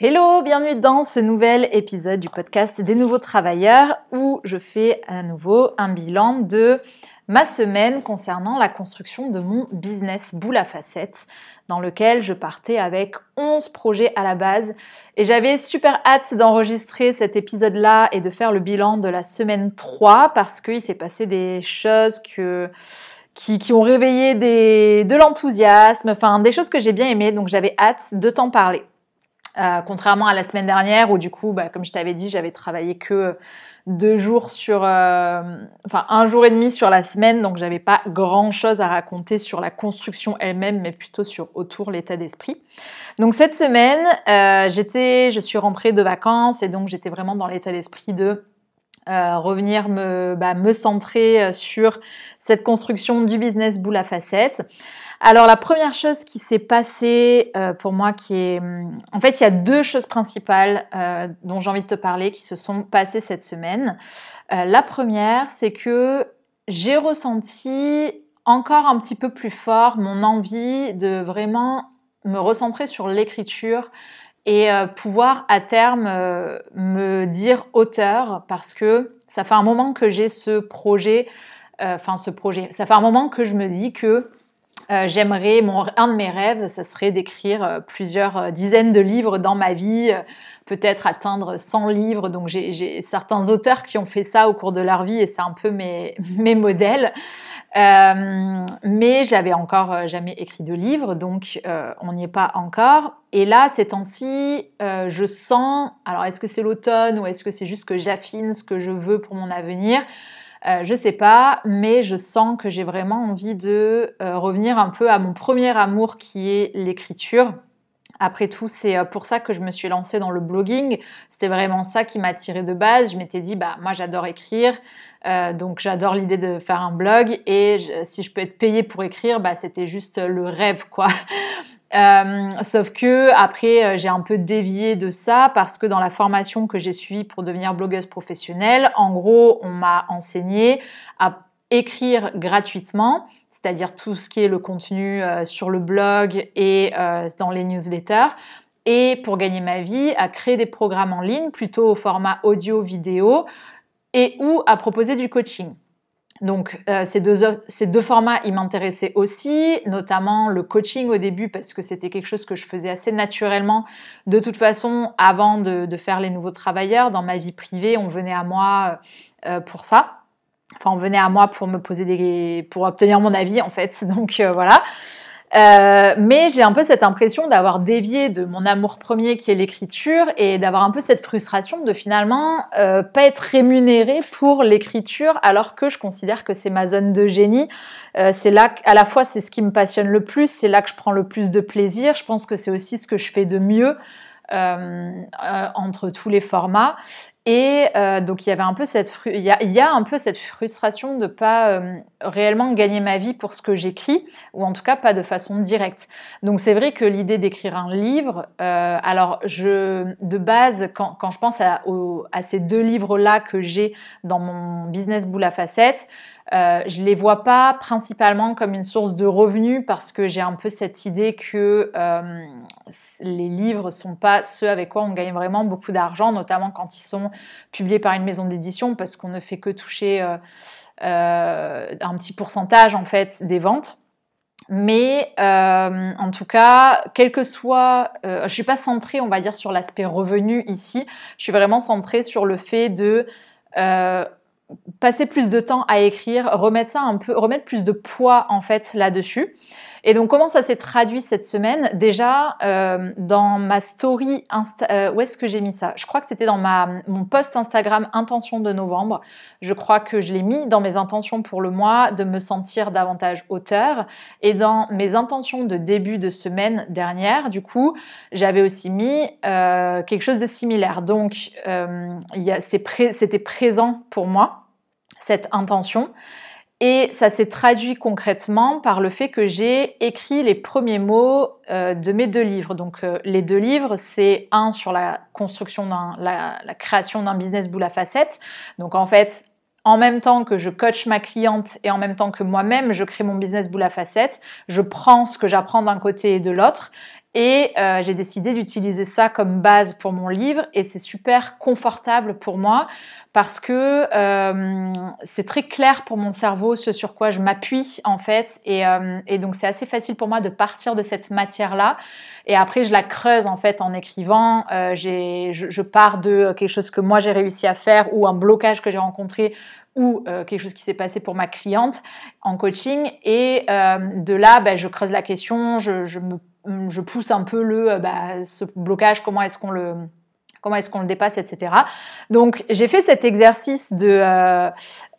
Hello, bienvenue dans ce nouvel épisode du podcast des nouveaux travailleurs où je fais à nouveau un bilan de ma semaine concernant la construction de mon business boule à dans lequel je partais avec 11 projets à la base et j'avais super hâte d'enregistrer cet épisode-là et de faire le bilan de la semaine 3 parce qu'il s'est passé des choses que qui, ont réveillé de l'enthousiasme, enfin des choses que j'ai bien aimées, donc j'avais hâte de t'en parler. Euh, contrairement à la semaine dernière où du coup, bah, comme je t'avais dit, j'avais travaillé que deux jours sur, euh, enfin un jour et demi sur la semaine, donc j'avais pas grand chose à raconter sur la construction elle-même, mais plutôt sur autour l'état d'esprit. Donc cette semaine, euh, j'étais, je suis rentrée de vacances et donc j'étais vraiment dans l'état d'esprit de revenir me, bah, me centrer sur cette construction du business boule à facettes. Alors la première chose qui s'est passée euh, pour moi, qui est, en fait, il y a deux choses principales euh, dont j'ai envie de te parler qui se sont passées cette semaine. Euh, la première, c'est que j'ai ressenti encore un petit peu plus fort mon envie de vraiment me recentrer sur l'écriture et pouvoir à terme me dire auteur parce que ça fait un moment que j'ai ce projet, enfin ce projet, ça fait un moment que je me dis que euh, j'aimerais, un de mes rêves, ce serait d'écrire euh, plusieurs euh, dizaines de livres dans ma vie, peut-être atteindre 100 livres. Donc j'ai certains auteurs qui ont fait ça au cours de leur vie et c'est un peu mes, mes modèles. mais j'avais encore jamais écrit de livre, donc on n'y est pas encore. Et là, ces temps-ci, je sens, alors est-ce que c'est l'automne ou est-ce que c'est juste que j'affine ce que je veux pour mon avenir? Euh, je sais pas, mais je sens que j'ai vraiment envie de euh, revenir un peu à mon premier amour qui est l'écriture. Après tout, c'est euh, pour ça que je me suis lancée dans le blogging. C'était vraiment ça qui m'attirait de base. Je m'étais dit, bah moi j'adore écrire, donc j'adore l'idée de faire un blog et si je peux être payée pour écrire, bah c'était juste le rêve quoi. Euh, sauf que après, euh, j'ai un peu dévié de ça parce que dans la formation que j'ai suivie pour devenir blogueuse professionnelle, en gros, on m'a enseigné à écrire gratuitement, c'est-à-dire tout ce qui est le contenu euh, sur le blog et dans les newsletters, et pour gagner ma vie, à créer des programmes en ligne plutôt au format audio-vidéo et ou à proposer du coaching. Donc euh, ces, deux, ces deux formats, ils m'intéressaient aussi, notamment le coaching au début parce que c'était quelque chose que je faisais assez naturellement. De toute façon, avant de, faire les nouveaux travailleurs, dans ma vie privée, on venait à moi euh, pour ça. Enfin, on venait à moi pour me poser des, pour obtenir mon avis en fait. Donc euh, voilà. Euh, mais j'ai un peu cette impression d'avoir dévié de mon amour premier qui est l'écriture et d'avoir un peu cette frustration de finalement euh, pas être rémunérée pour l'écriture alors que je considère que c'est ma zone de génie. Euh, c'est là à la fois c'est ce qui me passionne le plus, c'est là que je prends le plus de plaisir. Je pense que c'est aussi ce que je fais de mieux. Euh, euh, entre tous les formats. Et euh, donc il y avait un peu cette il y a, un peu cette frustration de pas euh, réellement gagner ma vie pour ce que j'écris ou en tout cas pas de façon directe. Donc c'est vrai que l'idée d'écrire un livre, euh, alors je de base quand, quand je pense à, à ces deux livres là que j'ai dans mon business boule à facettes, euh, je les vois pas principalement comme une source de revenus parce que j'ai un peu cette idée que euh, les livres sont pas ceux avec quoi on gagne vraiment beaucoup d'argent, notamment quand ils sont publiés par une maison d'édition parce qu'on ne fait que toucher euh, euh un petit pourcentage en fait des ventes. Mais en tout cas, quel que soit, euh, je suis pas centrée, on va dire, sur l'aspect revenu ici. Je suis vraiment centrée sur le fait de passer plus de temps à écrire, remettre ça un peu, remettre plus de poids en fait là-dessus. Et donc comment ça s'est traduit cette semaine? Déjà euh, dans ma story Insta, euh, où est-ce que j'ai mis ça? Je crois que c'était dans ma mon post Instagram intention de novembre. Je crois que je l'ai mis dans mes intentions pour le mois de me sentir davantage auteur et dans mes intentions de début de semaine dernière. Du coup, j'avais aussi mis euh, quelque chose de similaire. Donc c'était présent pour moi cette intention. Et ça s'est traduit concrètement par le fait que j'ai écrit les premiers mots euh, de mes deux livres. Donc euh, les deux livres, c'est un sur la construction d'un, la, création d'un business boule à facettes. Donc en fait, en même temps que je coach ma cliente et en même temps que moi-même je crée mon business boule à facettes, je prends ce que j'apprends d'un côté et de l'autre Et euh, j'ai décidé d'utiliser ça comme base pour mon livre et c'est super confortable pour moi parce que euh, c'est très clair pour mon cerveau ce sur quoi je m'appuie en fait. Et, euh, et donc c'est assez facile pour moi de partir de cette matière là et après je la creuse en fait en écrivant. Euh, je, je pars de quelque chose que moi j'ai réussi à faire ou un blocage que j'ai rencontré ou euh, quelque chose qui s'est passé pour ma cliente en coaching. Et euh, de là, bah, je creuse la question, je, je, me, je pousse un peu le, euh, bah, ce blocage, comment est-ce qu'on le comment est-ce qu'on le dépasse, etc. Donc j'ai fait cet exercice de euh,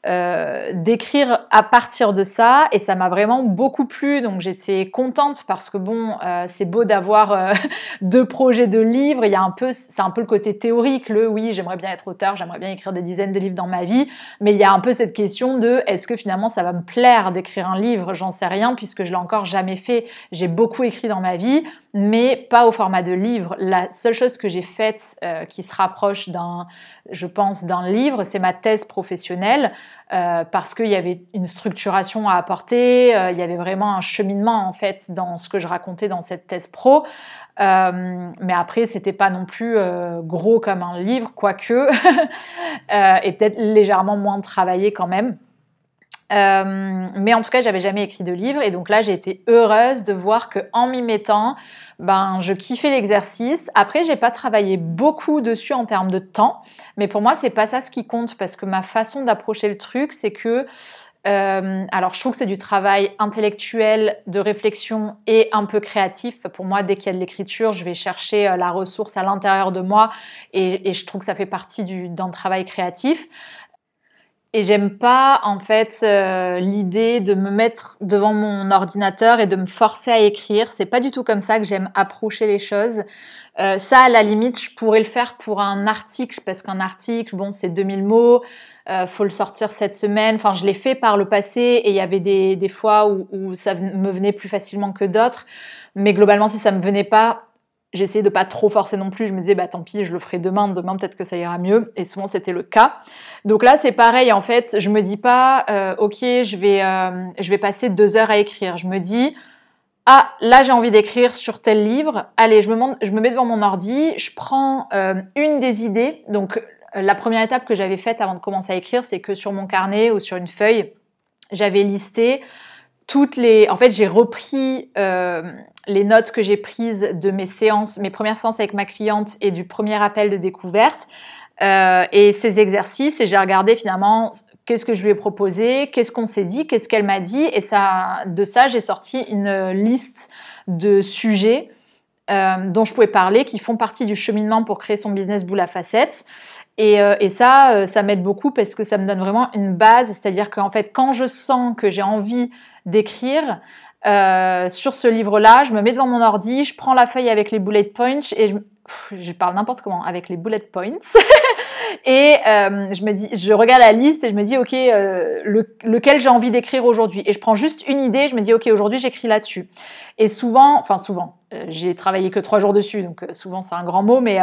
euh, d'écrire à partir de ça et ça m'a vraiment beaucoup plu donc j'étais contente parce que bon euh, c'est beau d'avoir euh, deux projets de livres il y a un peu c'est un peu le côté théorique le oui j'aimerais bien être auteur j'aimerais bien écrire des dizaines de livres dans ma vie mais il y a un peu cette question de est-ce que finalement ça va me plaire d'écrire un livre? J'en sais rien puisque je l'ai encore jamais fait. J'ai beaucoup écrit dans ma vie mais pas au format de livre. La seule chose que j'ai faite qui se rapproche d'un je pense d'un livre c'est ma thèse professionnelle euh, parce qu'il y avait une structuration à apporter, euh, il y avait vraiment un cheminement en fait dans ce que je racontais dans cette thèse pro. Euh, mais après, c'était pas non plus gros comme un livre, quoique, et peut-être légèrement moins travaillé quand même. Euh, mais en tout cas, j'avais jamais écrit de livre et donc là, j'ai été heureuse de voir que en m'y mettant, ben, je kiffais l'exercice. Après, j'ai pas travaillé beaucoup dessus en termes de temps, mais pour moi, c'est pas ça ce qui compte parce que ma façon d'approcher le truc, c'est que euh, alors, je trouve que c'est du travail intellectuel, de réflexion et un peu créatif. Pour moi, dès qu'il y a de l'écriture, je vais chercher euh, la ressource à l'intérieur de moi et, et, je trouve que ça fait partie d'un travail créatif. Et j'aime pas en fait euh, l'idée de me mettre devant mon ordinateur et de me forcer à écrire. C'est pas du tout comme ça que j'aime approcher les choses. Euh, ça, à la limite, je pourrais le faire pour un article parce qu'un article, bon, c'est 2000 mots, euh, faut le sortir cette semaine. Enfin, je l'ai fait par le passé et il y avait des, fois où, où ça me venait plus facilement que d'autres. Mais globalement, si ça me venait pas, J'essayais de pas trop forcer non plus. Je me disais, bah tant pis, je le ferai demain. Demain, peut-être que ça ira mieux. Et souvent, c'était le cas. Donc là, c'est pareil. En fait, je me dis pas, euh, ok, je vais, euh, je vais passer deux heures à écrire. Je me dis, ah, là, j'ai envie d'écrire sur tel livre. Allez, je me, je me mets devant mon ordi. Je prends euh, une des idées. Donc, la première étape que j'avais faite avant de commencer à écrire, c'est que sur mon carnet ou sur une feuille, j'avais listé toutes les. En fait, j'ai repris les notes que j'ai prises de mes séances, mes premières séances avec ma cliente et du premier appel de découverte. Euh, et ces exercices et j'ai regardé finalement qu'est-ce que je lui ai proposé, qu'est-ce qu'on s'est dit, qu'est-ce qu'elle m'a dit. Et ça, de ça j'ai sorti une liste de sujets euh, dont je pouvais parler qui font partie du cheminement pour créer son business boule à facettes. Et, euh, ça, ça m'aide beaucoup parce que ça me donne vraiment une base, c'est-à-dire qu'en fait, quand je sens que j'ai envie d'écrire, euh, sur ce livre-là, je me mets devant mon ordi, je prends la feuille avec les bullet points et je, je parle n'importe comment avec les bullet points. Et euh, je me dis, je regarde la liste et je me dis ok euh, lequel j'ai envie d'écrire aujourd'hui? Et je prends juste une idée, je me dis ok aujourd'hui j'écris là-dessus. Et souvent, enfin souvent, j'ai travaillé que trois jours dessus donc souvent c'est un grand mot mais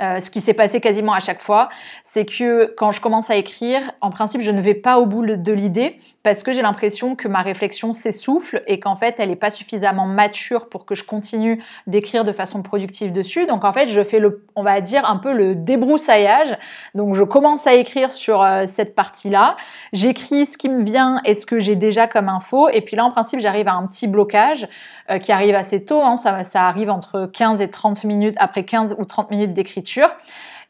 euh, ce qui s'est passé quasiment à chaque fois, c'est que quand je commence à écrire, en principe, je ne vais pas au bout de l'idée parce que j'ai l'impression que ma réflexion s'essouffle et qu'en fait, elle n'est pas suffisamment mature pour que je continue d'écrire de façon productive dessus. Donc en fait, je fais le, on va dire un peu le débroussaillage. Donc je commence à écrire sur euh, cette partie-là, j'écris ce qui me vient et ce que j'ai déjà comme info, et puis là, en principe, j'arrive à un petit blocage euh, qui arrive assez tôt. Hein, ça, ça arrive entre 15 et 30 minutes après 15 ou 30 minutes d'écriture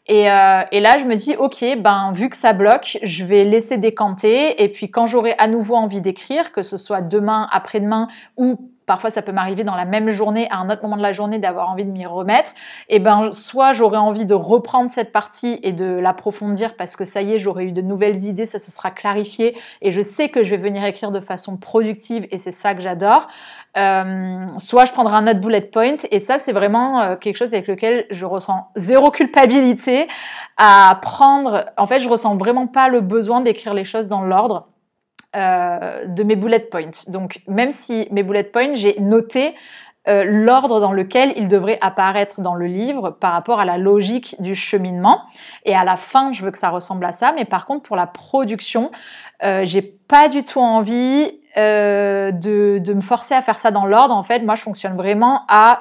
et, euh, et, là, je me dis, ok, ben vu que ça bloque, je vais laisser décanter. Et puis quand j'aurai à nouveau envie d'écrire, que ce soit demain, après-demain ou parfois ça peut m'arriver dans la même journée, à un autre moment de la journée, d'avoir envie de m'y remettre, et ben soit j'aurais envie de reprendre cette partie et de l'approfondir parce que ça y est, j'aurais eu de nouvelles idées, ça se sera clarifié et je sais que je vais venir écrire de façon productive et c'est ça que j'adore. Euh, soit je prendrai un autre bullet point et ça c'est vraiment euh, quelque chose avec lequel je ressens zéro culpabilité à prendre. En fait, je ressens vraiment pas le besoin d'écrire les choses dans l'ordre. Euh, de mes bullet points. Donc même si mes bullet points, j'ai noté euh, l'ordre dans lequel il devrait apparaître dans le livre par rapport à la logique du cheminement. Et à la fin, je veux que ça ressemble à ça. Mais par contre, pour la production, euh, j'ai pas du tout envie euh, de, de, me forcer à faire ça dans l'ordre. En fait, moi, je fonctionne vraiment à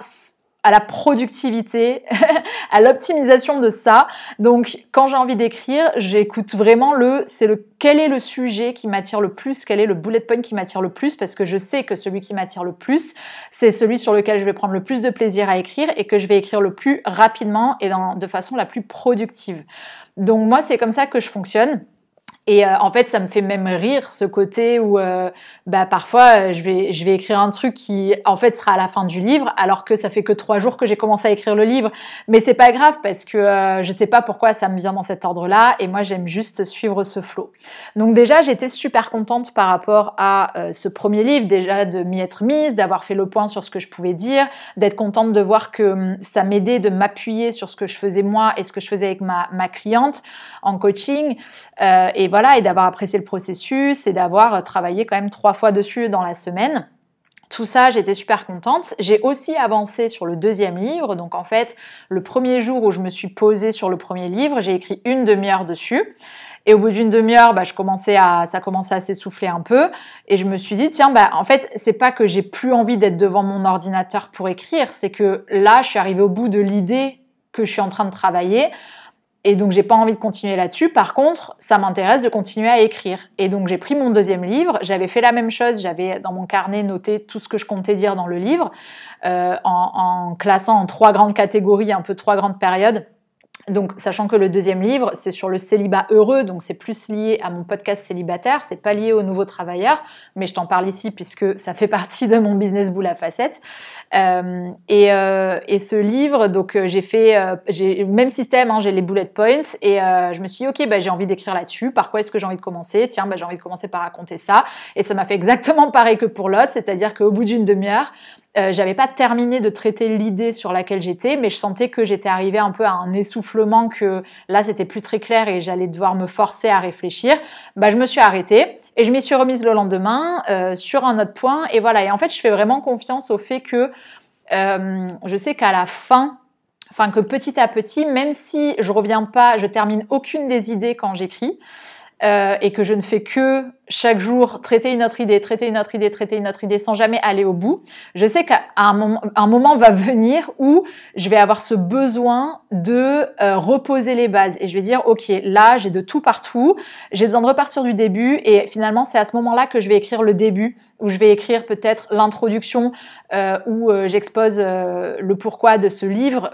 à la productivité, à l'optimisation de ça. Donc, quand j'ai envie d'écrire, j'écoute vraiment le, c'est le, quel est le sujet qui m'attire le plus, quel est le bullet point qui m'attire le plus, parce que je sais que celui qui m'attire le plus, c'est celui sur lequel je vais prendre le plus de plaisir à écrire et que je vais écrire le plus rapidement et de façon la plus productive. Donc, moi, c'est comme ça que je fonctionne. Et euh, en fait, ça me fait même rire ce côté où, euh, bah, parfois, euh, je vais, je vais écrire un truc qui, en fait, sera à la fin du livre, alors que ça fait que trois jours que j'ai commencé à écrire le livre. Mais c'est pas grave parce que euh, je sais pas pourquoi ça me vient dans cet ordre-là, et moi, j'aime juste suivre ce flot. Donc déjà, j'étais super contente par rapport à ce premier livre, déjà de m'y être mise, d'avoir fait le point sur ce que je pouvais dire, d'être contente de voir que hum, ça m'aidait de m'appuyer sur ce que je faisais moi et ce que je faisais avec ma, ma cliente en coaching. et voilà, et d'avoir apprécié le processus et d'avoir euh, travaillé quand même trois fois dessus dans la semaine. Tout ça, j'étais super contente. J'ai aussi avancé sur le deuxième livre. Donc en fait, le premier jour où je me suis posée sur le premier livre, j'ai écrit une demi-heure dessus. Et au bout d'une demi-heure, bah, je commençais à, ça commençait à s'essouffler un peu. Et je me suis dit, tiens, bah, en fait, c'est pas que j'ai plus envie d'être devant mon ordinateur pour écrire, c'est que là, je suis arrivée au bout de l'idée que je suis en train de travailler. Et donc j'ai pas envie de continuer là-dessus. Par contre, ça m'intéresse de continuer à écrire. Et donc j'ai pris mon deuxième livre. J'avais fait la même chose. J'avais dans mon carnet noté tout ce que je comptais dire dans le livre, euh, en, en classant en trois grandes catégories, un peu trois grandes périodes. Donc, sachant que le deuxième livre, c'est sur le célibat heureux, donc c'est plus lié à mon podcast célibataire, c'est pas lié aux nouveaux travailleurs, mais je t'en parle ici puisque ça fait partie de mon business boule à facettes. Euh, et, euh, et, ce livre, donc euh, j'ai fait, euh, j'ai même système, hein, j'ai les bullet points, et je me suis dit, ok, bah, j'ai envie d'écrire là-dessus. Par quoi est-ce que j'ai envie de commencer? Tiens, bah, j'ai envie de commencer par raconter ça. Et ça m'a fait exactement pareil que pour l'autre, c'est-à-dire qu'au bout d'une demi-heure, euh, j'avais pas terminé de traiter l'idée sur laquelle j'étais, mais je sentais que j'étais arrivée un peu à un essoufflement, que là c'était plus très clair et j'allais devoir me forcer à réfléchir. Bah, je me suis arrêtée et je m'y suis remise le lendemain euh, sur un autre point. Et voilà. Et en fait, je fais vraiment confiance au fait que euh, je sais qu'à la fin, enfin que petit à petit, même si je reviens pas, je termine aucune des idées quand j'écris. Euh, et que je ne fais que chaque jour traiter une autre idée, traiter une autre idée, traiter une autre idée sans jamais aller au bout, je sais qu'à un moment, un moment va venir où je vais avoir ce besoin de euh, reposer les bases et je vais dire ok là j'ai de tout partout, j'ai besoin de repartir du début et finalement c'est à ce moment-là que je vais écrire le début où je vais écrire peut-être l'introduction euh, où j'expose le pourquoi de ce livre,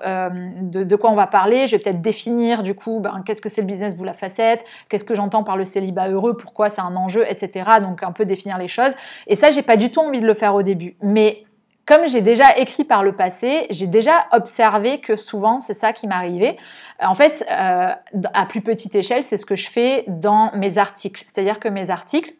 de, quoi on va parler, je vais peut-être définir du coup ben, qu'est-ce que c'est le business boule la facette, qu'est-ce que j'entends par le célibat heureux, pourquoi c'est un enjeu etc. Donc un peu définir les choses. Et ça, j'ai pas du tout envie de le faire au début. Mais comme j'ai déjà écrit par le passé, j'ai déjà observé que souvent c'est ça qui m'arrivait. En fait, euh, à plus petite échelle, c'est ce que je fais dans mes articles. C'est-à-dire que mes articles,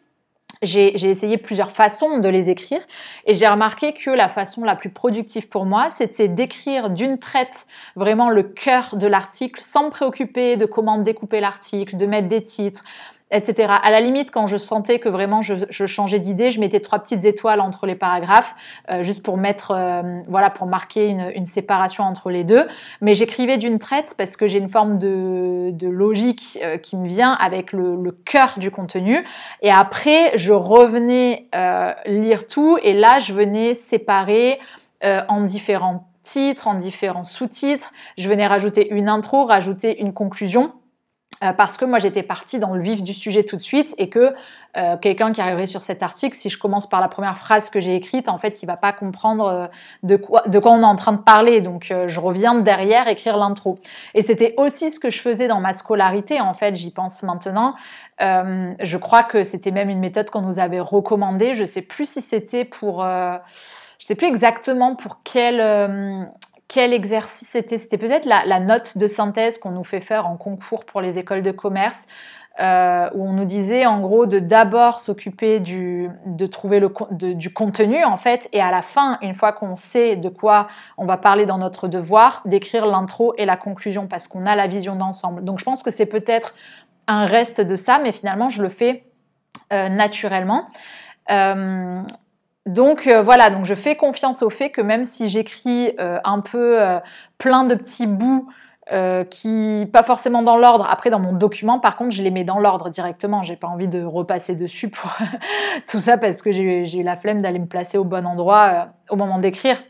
j'ai essayé plusieurs façons de les écrire et j'ai remarqué que la façon la plus productive pour moi, c'était d'écrire d'une traite vraiment le cœur de l'article sans me préoccuper de comment découper l'article, de mettre des titres, etc. À la limite, quand je sentais que vraiment je, je changeais d'idée, je mettais trois petites étoiles entre les paragraphes, euh, juste pour mettre, euh, voilà, pour marquer une, une, séparation entre les deux. Mais j'écrivais d'une traite parce que j'ai une forme de, de logique euh, qui me vient avec le, le, cœur du contenu. Et après, je revenais lire tout et là, je venais séparer en différents titres, en différents sous-titres. Je venais rajouter une intro, rajouter une conclusion. Euh, parce que moi j'étais partie dans le vif du sujet tout de suite et que euh, quelqu'un qui arriverait sur cet article, si je commence par la première phrase que j'ai écrite, en fait il va pas comprendre euh, de quoi, de quoi on est en train de parler. Donc je reviens derrière écrire l'intro. Et c'était aussi ce que je faisais dans ma scolarité en fait, j'y pense maintenant. je crois que c'était même une méthode qu'on nous avait recommandée. Je sais plus si c'était pour je sais plus exactement pour quel quel exercice c'était C'était peut-être la, note de synthèse qu'on nous fait faire en concours pour les écoles de commerce, euh, où on nous disait en gros de d'abord s'occuper de trouver le, du contenu en fait, et à la fin, une fois qu'on sait de quoi on va parler dans notre devoir, d'écrire l'intro et la conclusion parce qu'on a la vision d'ensemble. Donc je pense que c'est peut-être un reste de ça, mais finalement je le fais euh, naturellement. Euh, donc euh, voilà, donc je fais confiance au fait que même si j'écris euh, un peu plein de petits bouts qui pas forcément dans l'ordre. Après dans mon document, par contre, je les mets dans l'ordre directement. J'ai pas envie de repasser dessus pour tout ça parce que j'ai eu la flemme d'aller me placer au bon endroit au moment d'écrire.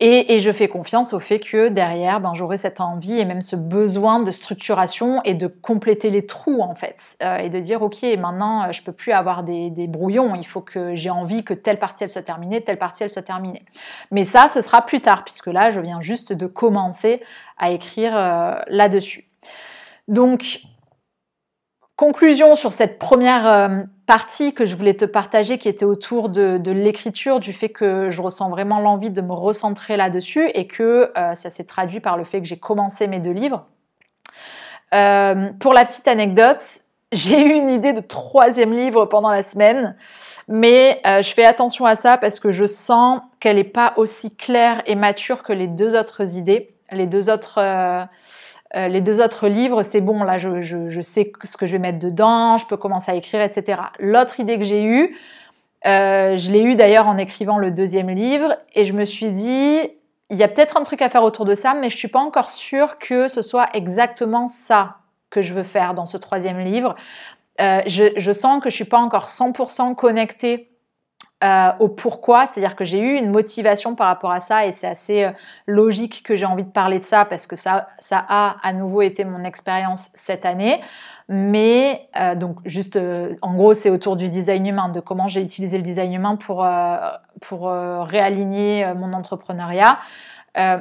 Et, je fais confiance au fait que derrière, ben, j'aurai cette envie et même ce besoin de structuration et de compléter les trous en fait. Euh, et de dire, ok, maintenant, euh, je peux plus avoir des, brouillons. Il faut que j'ai envie que telle partie elle soit terminée, telle partie elle soit terminée. Mais ça, ce sera plus tard, puisque là, je viens juste de commencer à écrire euh, là-dessus. Donc, conclusion sur cette première partie que je voulais te partager qui était autour de, l'écriture, du fait que je ressens vraiment l'envie de me recentrer là-dessus et que euh, ça s'est traduit par le fait que j'ai commencé mes deux livres. Euh, pour la petite anecdote, j'ai eu une idée de troisième livre pendant la semaine, mais euh, je fais attention à ça parce que je sens qu'elle n'est pas aussi claire et mature que les deux autres idées, les deux autres euh, les deux autres livres, c'est bon, là, je, sais ce que je vais mettre dedans, je peux commencer à écrire, etc. L'autre idée que j'ai eue, euh, je l'ai eue d'ailleurs en écrivant le deuxième livre, et je me suis dit, il y a peut-être un truc à faire autour de ça, mais je suis pas encore sûre que ce soit exactement ça que je veux faire dans ce troisième livre. Euh, je, sens que je suis pas encore 100% connectée euh, au pourquoi, c'est-à-dire que j'ai eu une motivation par rapport à ça et c'est assez euh, logique que j'ai envie de parler de ça parce que ça, ça a à nouveau été mon expérience cette année. Mais euh, donc juste, en gros, c'est autour du design humain, de comment j'ai utilisé le design humain pour, pour réaligner mon entrepreneuriat.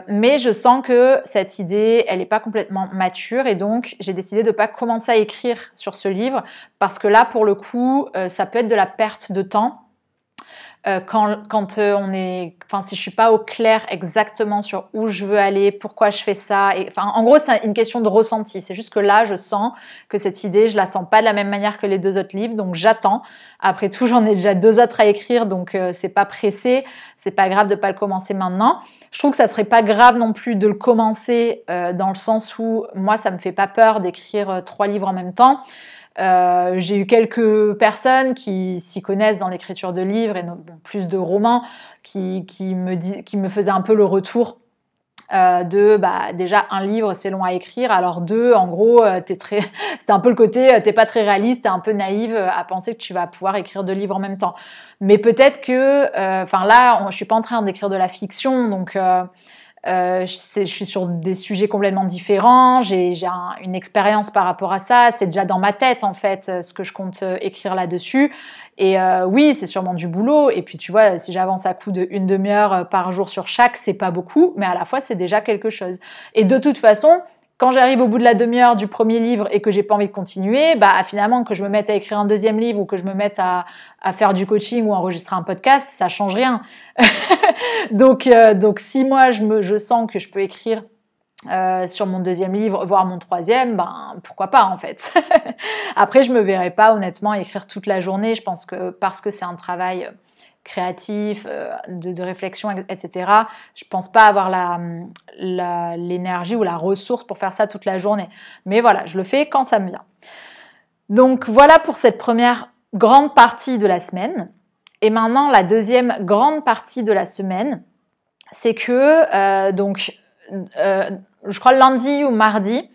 mais je sens que cette idée, elle n'est pas complètement mature et donc j'ai décidé de ne pas commencer à écrire sur ce livre parce que là, pour le coup, ça peut être de la perte de temps euh, quand, quand euh, on est, enfin, si je suis pas au clair exactement sur où je veux aller, pourquoi je fais ça, et, enfin, en gros, c'est une question de ressenti. C'est juste que là, je sens que cette idée, je la sens pas de la même manière que les deux autres livres, donc j'attends. Après tout, j'en ai déjà deux autres à écrire, donc euh, c'est pas pressé, c'est pas grave de pas le commencer maintenant. Je trouve que ça serait pas grave non plus de le commencer dans le sens où moi, ça me fait pas peur d'écrire trois livres en même temps. Euh, j'ai eu quelques personnes qui s'y connaissent dans l'écriture de livres et plus de romans qui, me qui me faisaient un peu le retour euh, de bah déjà un livre c'est long à écrire. Alors deux en gros euh, t'es très c'était un peu le côté t'es pas très réaliste t'es un peu naïve à penser que tu vas pouvoir écrire deux livres en même temps. Mais peut-être que enfin là je suis pas en train d'écrire de la fiction donc euh, je, suis sur des sujets complètement différents, j'ai une expérience par rapport à ça, c'est déjà dans ma tête en fait euh, ce que je compte euh, écrire là-dessus. Et oui, c'est sûrement du boulot. Et puis tu vois, si j'avance à coup de une demi-heure par jour sur chaque, c'est pas beaucoup, mais à la fois c'est déjà quelque chose. Et de toute façon, quand j'arrive au bout de la demi-heure du premier livre et que j'ai pas envie de continuer, bah finalement que je me mette à écrire un deuxième livre ou que je me mette à, à faire du coaching ou enregistrer un podcast, ça change rien. donc euh, donc si moi je me sens que je peux écrire euh, sur mon deuxième livre, voire mon troisième, ben pourquoi pas en fait. Après, je me verrai pas honnêtement écrire toute la journée. Je pense que parce que c'est un travail créatif, euh, de, réflexion, etc. Je pense pas avoir l'énergie ou la ressource pour faire ça toute la journée. Mais voilà, je le fais quand ça me vient. Donc voilà pour cette première grande partie de la semaine. Et maintenant, la deuxième grande partie de la semaine, c'est que, euh, donc, euh, je crois lundi ou mardi,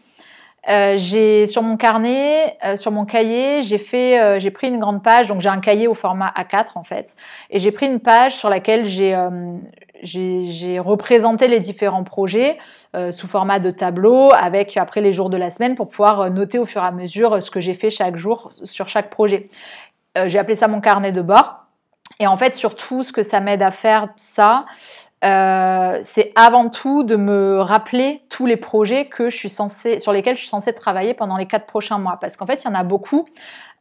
euh, j'ai sur mon carnet, sur mon cahier, j'ai fait, j'ai pris une grande page. Donc j'ai un cahier au format A4 en fait, et j'ai pris une page sur laquelle j'ai j'ai représenté les différents projets sous format de tableau avec après les jours de la semaine pour pouvoir noter au fur et à mesure ce que j'ai fait chaque jour sur chaque projet. j'ai appelé ça mon carnet de bord. Et en fait, surtout, ce que ça m'aide à faire, ça, euh, c'est avant tout de me rappeler tous les projets que je suis censée, sur lesquels je suis censée travailler pendant les quatre prochains mois. Parce qu'en fait, il y en a beaucoup.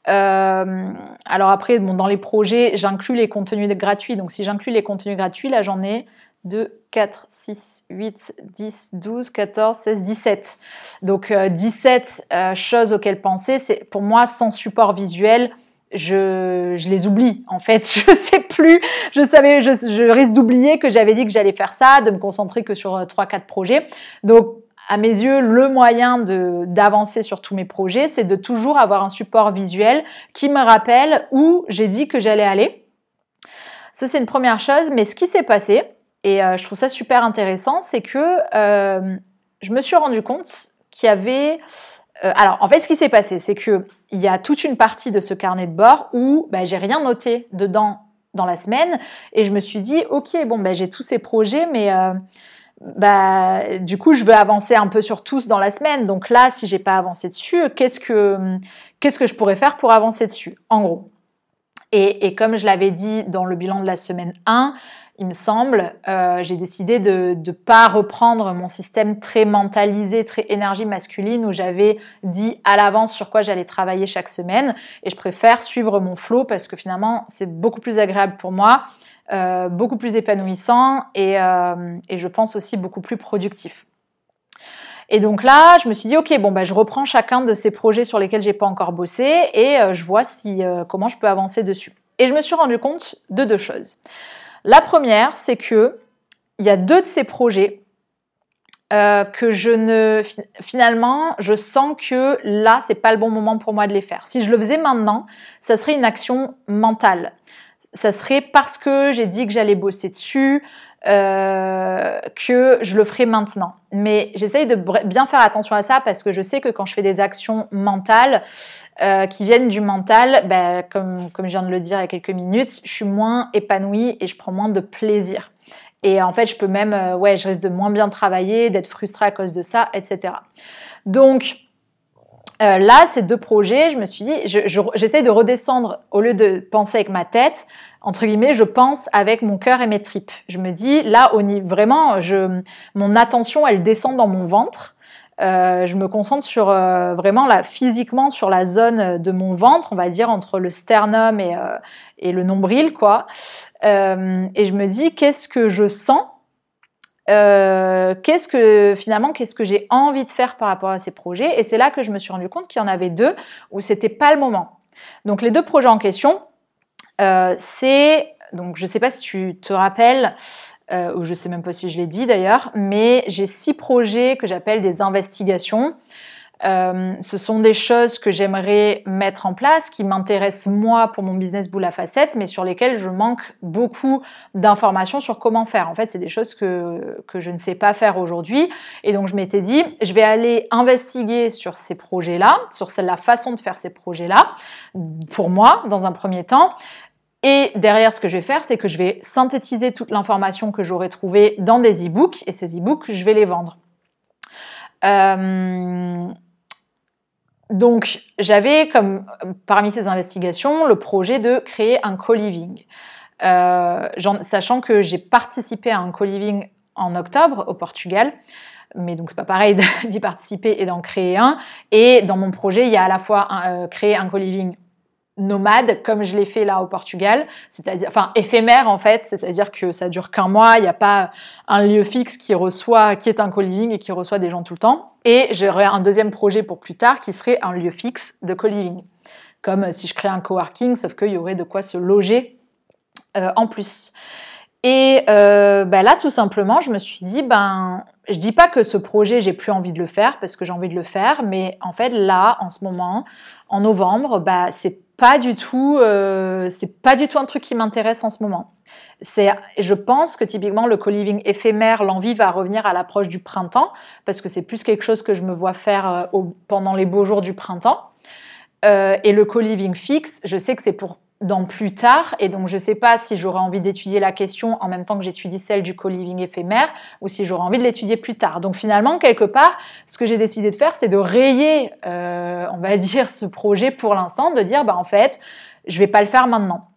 Euh, alors après, bon, dans les projets, j'inclus les contenus gratuits. Donc si j'inclus les contenus gratuits, là j'en ai 2, 4, 6, 8, 10, 12, 14, 16, 17. Donc 17 euh, choses auxquelles penser. C'est pour moi sans support visuel je, les oublie en fait. Je sais plus. Je savais, je, je risque d'oublier que j'avais dit que j'allais faire ça, de me concentrer que sur euh, trois quatre projets. Donc à mes yeux, le moyen de d'avancer sur tous mes projets, c'est de toujours avoir un support visuel qui me rappelle où j'ai dit que j'allais aller. Ça, c'est une première chose. Mais ce qui s'est passé, et euh, je trouve ça super intéressant, c'est que euh, je me suis rendu compte qu'il y avait... Euh, alors, en fait, ce qui s'est passé, c'est qu'il y a toute une partie de ce carnet de bord où bah, j'ai rien noté dedans dans la semaine. Et je me suis dit, OK, bon, bah, j'ai tous ces projets, mais... bah, du coup, je veux avancer un peu sur tous dans la semaine. Donc là, si j'ai pas avancé dessus, qu'est-ce que, qu'est-ce que je pourrais faire pour avancer dessus En gros? Et, et comme je l'avais dit dans le bilan de la semaine 1, il me semble, euh, j'ai décidé de ne pas reprendre mon système très mentalisé, très énergie masculine, où j'avais dit à l'avance sur quoi j'allais travailler chaque semaine. Et je préfère suivre mon flow parce que finalement, c'est beaucoup plus agréable pour moi, euh, beaucoup plus épanouissant et, euh, et, je pense aussi beaucoup plus productif. Et donc là, je me suis dit, ok, bon, bah, je reprends chacun de ces projets sur lesquels j'ai pas encore bossé et je vois si, comment je peux avancer dessus. Et je me suis rendu compte de deux choses. La première, c'est que il y a deux de ces projets euh, que je ne finalement je sens que là c'est pas le bon moment pour moi de les faire. Si je le faisais maintenant, ça serait une action mentale. Ça serait parce que j'ai dit que j'allais bosser dessus, euh, que je le ferai maintenant. Mais j'essaye de bien faire attention à ça parce que je sais que quand je fais des actions mentales euh, qui viennent du mental, ben, comme, comme je viens de le dire il y a quelques minutes, je suis moins épanouie et je prends moins de plaisir. Et en fait, je peux même, euh, ouais, je risque de moins bien travailler, d'être frustrée à cause de ça, etc. Donc, là, ces deux projets, je me suis dit, j'essaie de redescendre au lieu de penser avec ma tête, entre guillemets, je pense avec mon cœur et mes tripes. Je me dis, là, au niveau, vraiment, je, mon attention, elle descend dans mon ventre. Euh, je me concentre sur euh, vraiment là physiquement sur la zone de mon ventre, on va dire entre le sternum et, euh, et le nombril, quoi. Euh, et je me dis qu'est-ce que je sens, qu'est-ce que finalement qu'est-ce que j'ai envie de faire par rapport à ces projets? Et c'est là que je me suis rendu compte qu'il y en avait deux où c'était pas le moment. Donc les deux projets en question, euh, c'est donc je sais pas si tu te rappelles, euh, ou je sais même pas si je l'ai dit d'ailleurs, mais j'ai six projets que j'appelle des investigations. Euh, ce sont des choses que j'aimerais mettre en place, qui m'intéressent moi pour mon business boule à facettes, mais sur lesquelles je manque beaucoup d'informations sur comment faire. En fait, c'est des choses que, que je ne sais pas faire aujourd'hui. Et donc, je m'étais dit, je vais aller investiguer sur ces projets-là, sur la façon de faire ces projets-là, pour moi, dans un premier temps. Et derrière, ce que je vais faire, c'est que je vais synthétiser toute l'information que j'aurai trouvée dans des e-books, et ces e-books, je vais les vendre. Euh, donc, j'avais parmi ces investigations le projet de créer un co-living. Euh, sachant que j'ai participé à un co-living en octobre au Portugal, mais donc c'est pas pareil d'y participer et d'en créer un. Et dans mon projet, il y a à la fois euh, créer un co-living nomade comme je l'ai fait là au Portugal, c'est-à-dire enfin éphémère en fait, c'est-à-dire que ça dure qu'un mois, il n'y a pas un lieu fixe qui reçoit qui est un co-living et qui reçoit des gens tout le temps. Et j'aurai un deuxième projet pour plus tard qui serait un lieu fixe de co-living. Comme si je crée un coworking sauf qu'il y aurait de quoi se loger euh, en plus. Et euh, ben là, tout simplement, je me suis dit, ben, je dis pas que ce projet, j'ai plus envie de le faire parce que j'ai envie de le faire, mais en fait, là, en ce moment, en novembre, bah, c'est pas du tout, euh, c'est pas du tout un truc qui m'intéresse en ce moment. C'est, je pense que typiquement le co-living éphémère, l'envie va revenir à l'approche du printemps parce que c'est plus quelque chose que je me vois faire euh, pendant les beaux jours du printemps. Euh, et le co-living fixe, je sais que c'est pour dans plus tard. Et donc, je ne sais pas si j'aurais envie d'étudier la question en même temps que j'étudie celle du co-living éphémère ou si j'aurais envie de l'étudier plus tard. Donc, finalement, quelque part, ce que j'ai décidé de faire, c'est de rayer, euh, on va dire, ce projet pour l'instant, de dire, bah, en fait, je vais pas le faire maintenant.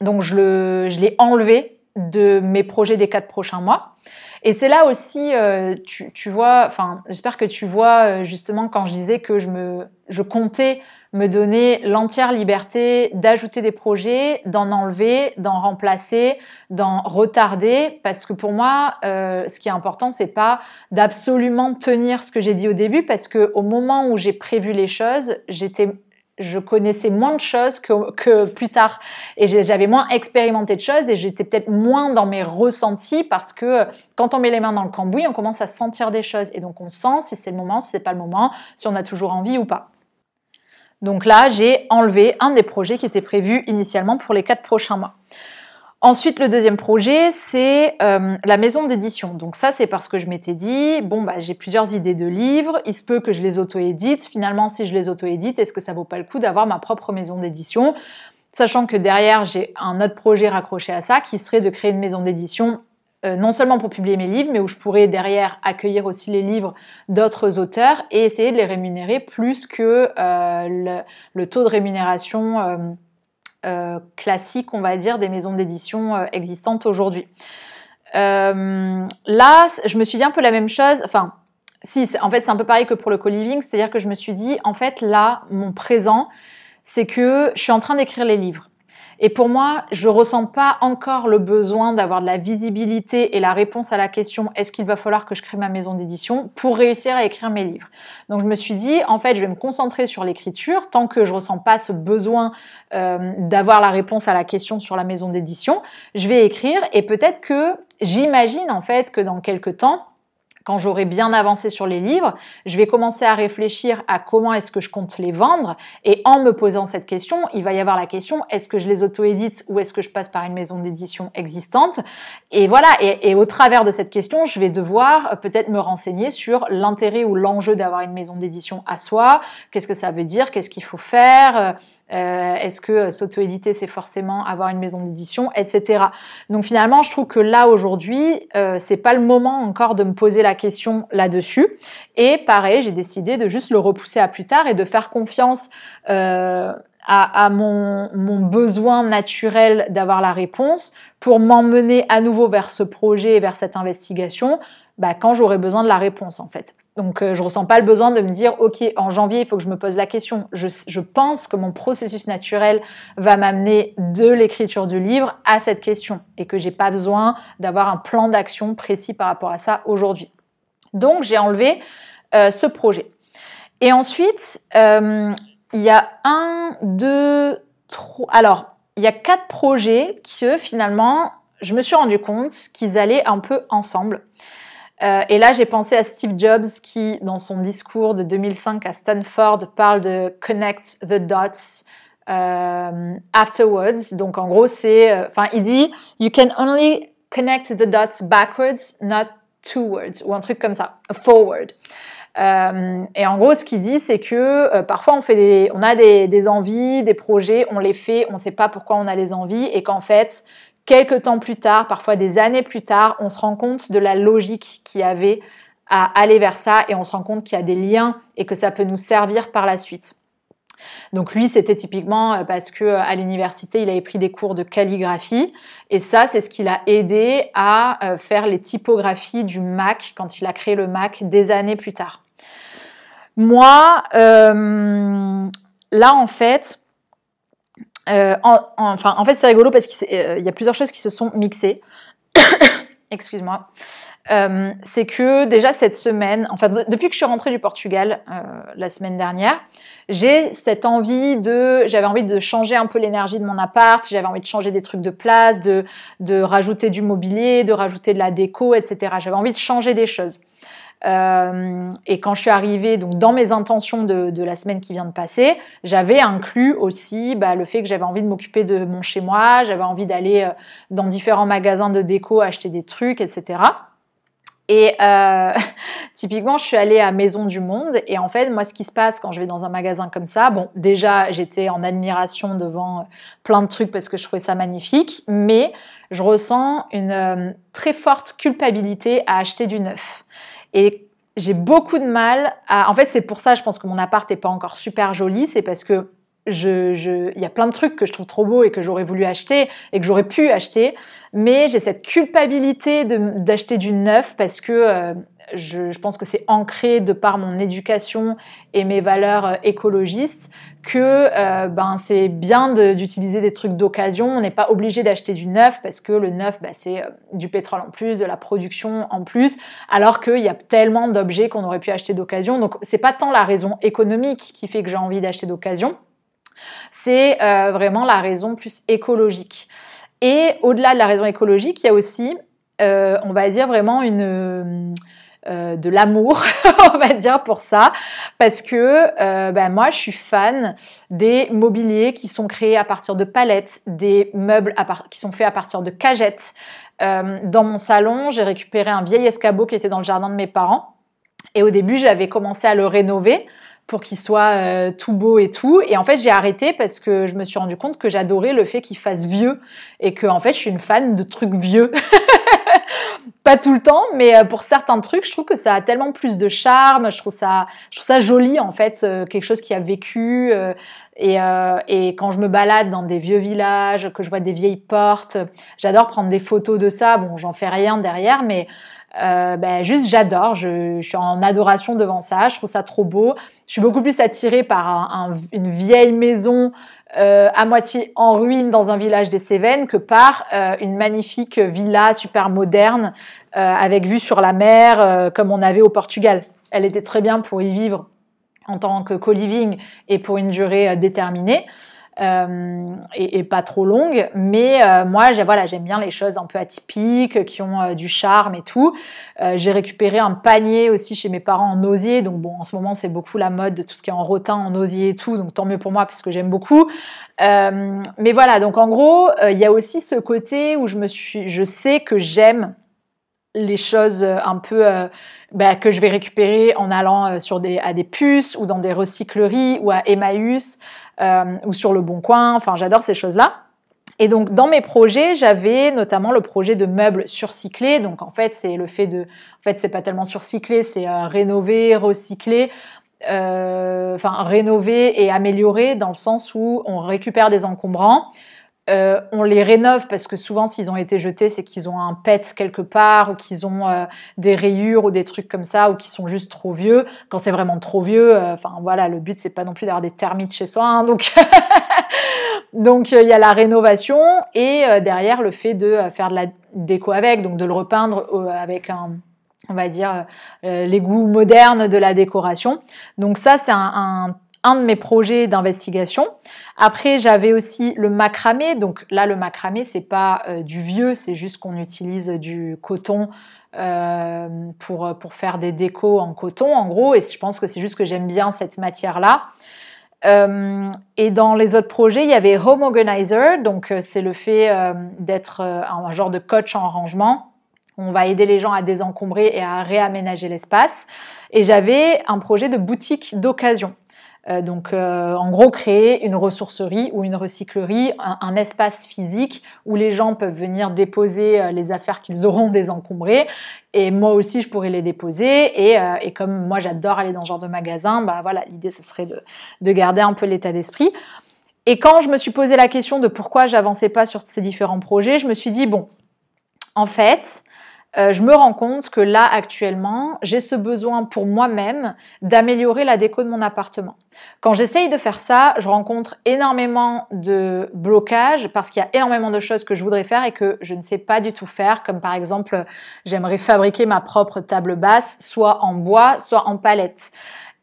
Donc, je l'ai enlevé de mes projets des quatre prochains mois. Et c'est là aussi, euh, tu, tu, vois, enfin, j'espère que tu vois euh, justement quand je disais que je me, je comptais me donner l'entière liberté d'ajouter des projets, d'en enlever, d'en remplacer, d'en retarder, parce que pour moi, euh, ce qui est important, c'est pas d'absolument tenir ce que j'ai dit au début, parce que au moment où j'ai prévu les choses, j'étais je connaissais moins de choses que, plus tard et j'avais moins expérimenté de choses et j'étais peut-être moins dans mes ressentis parce que quand on met les mains dans le cambouis, on commence à sentir des choses et donc on sent si c'est le moment, si c'est pas le moment, si on a toujours envie ou pas. Donc là, j'ai enlevé un des projets qui était prévu initialement pour les quatre prochains mois. Ensuite, le deuxième projet, c'est euh, la maison d'édition. Donc ça, c'est parce que je m'étais dit, bon, bah, j'ai plusieurs idées de livres, il se peut que je les auto-édite. Finalement, si je les auto-édite, est-ce que ça vaut pas le coup d'avoir ma propre maison d'édition? Sachant que derrière, j'ai un autre projet raccroché à ça, qui serait de créer une maison d'édition euh, non seulement pour publier mes livres, mais où je pourrais derrière accueillir aussi les livres d'autres auteurs et essayer de les rémunérer plus que euh, le, taux de rémunération euh, classique, on va dire, des maisons d'édition euh, existantes aujourd'hui. Euh, là, je me suis dit un peu la même chose. Enfin, si, en fait, c'est un peu pareil que pour le co-living, c'est-à-dire que je me suis dit, en fait, là, mon présent, c'est que je suis en train d'écrire les livres. Et pour moi, je ressens pas encore le besoin d'avoir de la visibilité et la réponse à la question est-ce qu'il va falloir que je crée ma maison d'édition pour réussir à écrire mes livres? Donc je me suis dit en fait, je vais me concentrer sur l'écriture tant que je ressens pas ce besoin euh, d'avoir la réponse à la question sur la maison d'édition, je vais écrire et peut-être que j'imagine en fait que dans quelques temps quand j'aurai bien avancé sur les livres, je vais commencer à réfléchir à comment est-ce que je compte les vendre. Et en me posant cette question, il va y avoir la question est-ce que je les auto-édite ou est-ce que je passe par une maison d'édition existante? Et voilà. Et, au travers de cette question, je vais devoir euh, peut-être me renseigner sur l'intérêt ou l'enjeu d'avoir une maison d'édition à soi. Qu'est-ce que ça veut dire? Qu'est-ce qu'il faut faire? Euh, euh, Est-ce que s'auto-éditer, c'est forcément avoir une maison d'édition, etc. Donc finalement, je trouve que là aujourd'hui, euh, c'est pas le moment encore de me poser la question là-dessus. Et pareil, j'ai décidé de juste le repousser à plus tard et de faire confiance euh, à, mon, besoin naturel d'avoir la réponse pour m'emmener à nouveau vers ce projet et vers cette investigation bah, quand j'aurai besoin de la réponse en fait. Donc, euh, je ressens pas le besoin de me dire, OK, en janvier, il faut que je me pose la question. Je, je pense que mon processus naturel va m'amener de l'écriture du livre à cette question et que j'ai pas besoin d'avoir un plan d'action précis par rapport à ça aujourd'hui. Donc, j'ai enlevé euh, ce projet. Et ensuite, euh, il y a un, deux, trois. Alors, il y a quatre projets que finalement, je me suis rendu compte qu'ils allaient un peu ensemble. Euh, et là, j'ai pensé à Steve Jobs qui, dans son discours de 2005 à Stanford, parle de connect the dots afterwards. Donc, en gros, c'est, enfin, il dit, you can only connect the dots backwards, not towards, ou un truc comme ça, forward. Euh, et en gros, ce qu'il dit, c'est que euh, parfois on fait des, on a des, des, envies, des projets, on les fait, on ne sait pas pourquoi on a les envies, et qu'en fait, quelques temps plus tard, parfois des années plus tard, on se rend compte de la logique qu'il y avait à aller vers ça et on se rend compte qu'il y a des liens et que ça peut nous servir par la suite. Donc lui, c'était typiquement euh, parce que à l'université, il avait pris des cours de calligraphie et ça, c'est ce qui l'a aidé à euh, faire les typographies du Mac quand il a créé le Mac des années plus tard. Moi, euh, là en fait, euh, enfin, en fait, c'est rigolo parce qu'il euh, y a plusieurs choses qui se sont mixées. Excuse-moi. Euh, c'est que déjà cette semaine, enfin depuis que je suis rentrée du Portugal la semaine dernière, j'ai cette envie de, j'avais envie de changer un peu l'énergie de mon appart, j'avais envie de changer des trucs de place, de, de rajouter du mobilier, de rajouter de la déco, etc. J'avais envie de changer des choses. Euh, et quand je suis arrivée, donc dans mes intentions de, de la semaine qui vient de passer, j'avais inclus aussi bah, le fait que j'avais envie de m'occuper de mon chez moi, j'avais envie d'aller euh, dans différents magasins de déco acheter des trucs, etc. Et euh, typiquement, je suis allée à Maison du Monde et en fait, moi, ce qui se passe quand je vais dans un magasin comme ça, bon, déjà, j'étais en admiration devant euh, plein de trucs parce que je trouvais ça magnifique, mais je ressens une très forte culpabilité à acheter du neuf. Et j'ai beaucoup de mal à. En fait, c'est pour ça, je pense que mon appart n'est pas encore super joli. C'est parce que je, je, il y a plein de trucs que je trouve trop beaux et que j'aurais voulu acheter et que j'aurais pu acheter, mais j'ai cette culpabilité d'acheter du neuf parce que euh, je, pense que c'est ancré de par mon éducation et mes valeurs euh, écologistes que euh, ben c'est bien d'utiliser des trucs d'occasion. On n'est pas obligé d'acheter du neuf parce que le neuf, ben, c'est du pétrole en plus, de la production en plus, alors qu'il y a tellement d'objets qu'on aurait pu acheter d'occasion. Donc c'est pas tant la raison économique qui fait que j'ai envie d'acheter d'occasion, c'est euh, vraiment la raison plus écologique. Et au-delà de la raison écologique, il y a aussi, euh, on va dire vraiment une de l'amour, on va dire pour ça, parce que ben, moi je suis fan des mobiliers qui sont créés à partir de palettes, des meubles qui sont faits à partir de cagettes. dans mon salon, j'ai récupéré un vieil escabeau qui était dans le jardin de mes parents. Et au début, j'avais commencé à le rénover pour qu'il soit euh, tout beau et tout. Et en fait, j'ai arrêté parce que je me suis rendu compte que j'adorais le fait qu'il fasse vieux et que en fait, je suis une fan de trucs vieux. Pas tout le temps, mais euh, pour certains trucs, je trouve que ça a tellement plus de charme. Je trouve ça, je trouve ça joli en fait, euh, quelque chose qui a vécu. et, et, quand je me balade dans des vieux villages, que je vois des vieilles portes, j'adore prendre des photos de ça. Bon, j'en fais rien derrière, mais euh, ben, juste j'adore, je, suis en adoration devant ça, je trouve ça trop beau. Je suis beaucoup plus attirée par une vieille maison euh, à moitié en ruine dans un village des Cévennes que par euh, une magnifique villa super moderne avec vue sur la mer comme on avait au Portugal. Elle était très bien pour y vivre en tant que co-living et pour une durée déterminée. Euh, et, pas trop longue. Mais euh, moi, voilà, j'aime bien les choses un peu atypiques, qui ont euh, du charme et tout. j'ai récupéré un panier aussi chez mes parents en osier. Donc bon, en ce moment, c'est beaucoup la mode de tout ce qui est en rotin, en osier et tout. Donc tant mieux pour moi parce que j'aime beaucoup. mais voilà, donc en gros, il y a aussi ce côté où je me suis, je sais que j'aime les choses un peu bah, que je vais récupérer en allant sur des, à des puces ou dans des recycleries ou à Emmaüs euh, ou sur le bon coin. Enfin, j'adore ces choses-là. Et donc dans mes projets, j'avais notamment le projet de meubles surcyclés. Donc en fait, c'est le fait de, en fait, c'est pas tellement surcyclé, c'est euh, rénover, recycler, euh, enfin rénover et améliorer dans le sens où on récupère des encombrants, euh, on les rénove parce que souvent, s'ils ont été jetés, c'est qu'ils ont un pet quelque part ou qu'ils ont euh, des rayures ou des trucs comme ça ou qu'ils sont juste trop vieux. Quand c'est vraiment trop vieux, euh, enfin voilà, le but c'est pas non plus d'avoir des termites chez soi. Hein, donc donc il y a la rénovation et derrière le fait de faire de la déco avec, donc de le repeindre avec un on va dire les goûts modernes de la décoration. Donc ça c'est un un de mes projets d'investigation. Après, j'avais aussi le macramé. Donc là, le macramé, c'est pas euh, du vieux, c'est juste qu'on utilise du coton euh, pour, pour faire des décos en coton, en gros. Et je pense que c'est juste que j'aime bien cette matière-là. Euh, et dans les autres projets, il y avait Home Organizer. Donc c'est le fait d'être un genre de coach en rangement. On va aider les gens à désencombrer et à réaménager l'espace. Et j'avais un projet de boutique d'occasion. Euh, donc, euh, en gros, créer une ressourcerie ou une recyclerie, un, espace physique où les gens peuvent venir déposer euh, les affaires qu'ils auront désencombrées. Et moi aussi, je pourrais les déposer. Et, comme moi, j'adore aller dans ce genre de magasin, bah voilà, l'idée, ce serait de, de garder un peu l'état d'esprit. Et quand je me suis posé la question de pourquoi j'avançais pas sur ces différents projets, je me suis dit bon, en fait, euh, je me rends compte que là, actuellement, j'ai ce besoin pour moi-même d'améliorer la déco de mon appartement. Quand j'essaye de faire ça, je rencontre énormément de blocages parce qu'il y a énormément de choses que je voudrais faire et que je ne sais pas du tout faire, comme par exemple, j'aimerais fabriquer ma propre table basse, soit en bois, soit en palette.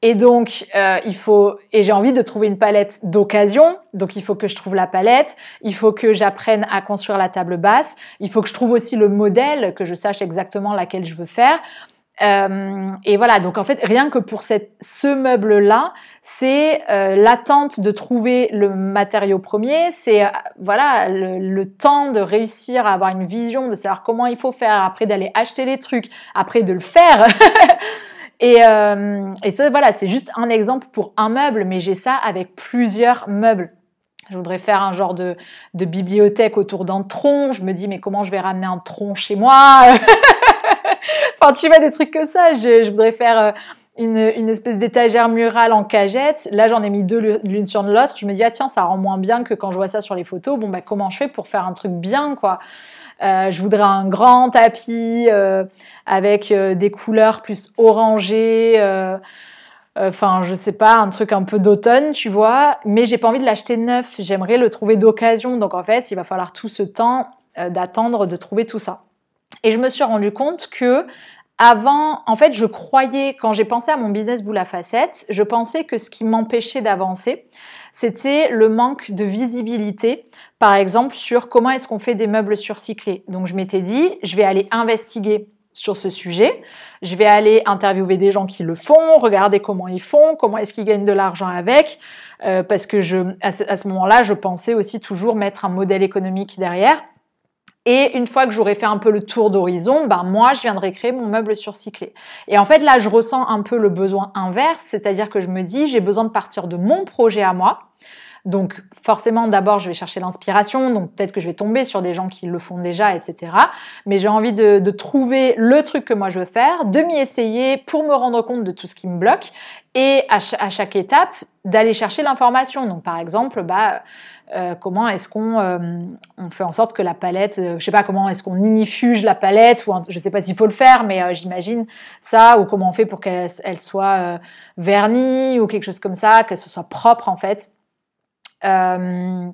Et donc, euh, il faut, et j'ai envie de trouver une palette d'occasion. Donc, il faut que je trouve la palette. Il faut que j'apprenne à construire la table basse. Il faut que je trouve aussi le modèle, que je sache exactement laquelle je veux faire. Euh, et voilà, donc en fait, rien que pour cette, ce meuble-là, c'est euh, l'attente de trouver le matériau premier, c'est euh, voilà le, le, temps de réussir à avoir une vision, de savoir comment il faut faire, après d'aller acheter les trucs, après de le faire. Et, euh, et ça, voilà, c'est juste un exemple pour un meuble, mais j'ai ça avec plusieurs meubles. Je voudrais faire un genre de, de bibliothèque autour d'un tronc. Je me dis, mais comment je vais ramener un tronc chez moi? Enfin, tu vois, des trucs comme ça. Je, je voudrais faire euh, une, une espèce d'étagère murale en cagette. Là, j'en ai mis deux l'une sur l'autre. Je me dis, ah tiens, ça rend moins bien que quand je vois ça sur les photos. Bon, bah, comment je fais pour faire un truc bien, quoi? Euh, je voudrais un grand tapis euh, avec euh, des couleurs plus orangées. Enfin, je sais pas, un truc un peu d'automne, tu vois. Mais j'ai pas envie de l'acheter neuf. J'aimerais le trouver d'occasion. Donc en fait, il va falloir tout ce temps d'attendre de trouver tout ça. Et je me suis rendu compte que avant, en fait, je croyais, quand j'ai pensé à mon business boule à facettes, je pensais que ce qui m'empêchait d'avancer, c'était le manque de visibilité, par exemple, sur comment est-ce qu'on fait des meubles surcyclés. Donc, je m'étais dit, je vais aller investiguer sur ce sujet. Je vais aller interviewer des gens qui le font, regarder comment ils font, comment est-ce qu'ils gagnent de l'argent avec, euh, parce que je, à ce, moment-là, je pensais aussi toujours mettre un modèle économique derrière. Et une fois que j'aurai fait un peu le tour d'horizon, ben moi, je viendrai créer mon meuble surcyclé. Et en fait, là, je ressens un peu le besoin inverse, c'est-à-dire que je me dis, j'ai besoin de partir de mon projet à moi, donc forcément, d'abord, je vais chercher l'inspiration, donc peut-être que je vais tomber sur des gens qui le font déjà, etc. Mais j'ai envie de, trouver le truc que moi je veux faire, de m'y essayer pour me rendre compte de tout ce qui me bloque et à, chaque étape d'aller chercher l'information. Donc par exemple, bah, euh, comment est-ce qu'on euh, fait en sorte que la palette, euh, je sais pas comment est-ce qu'on inifuge la palette ou je sais pas s'il faut le faire, mais j'imagine ça ou comment on fait pour qu'elle soit vernie ou quelque chose comme ça, que ce soit propre en fait. Euh,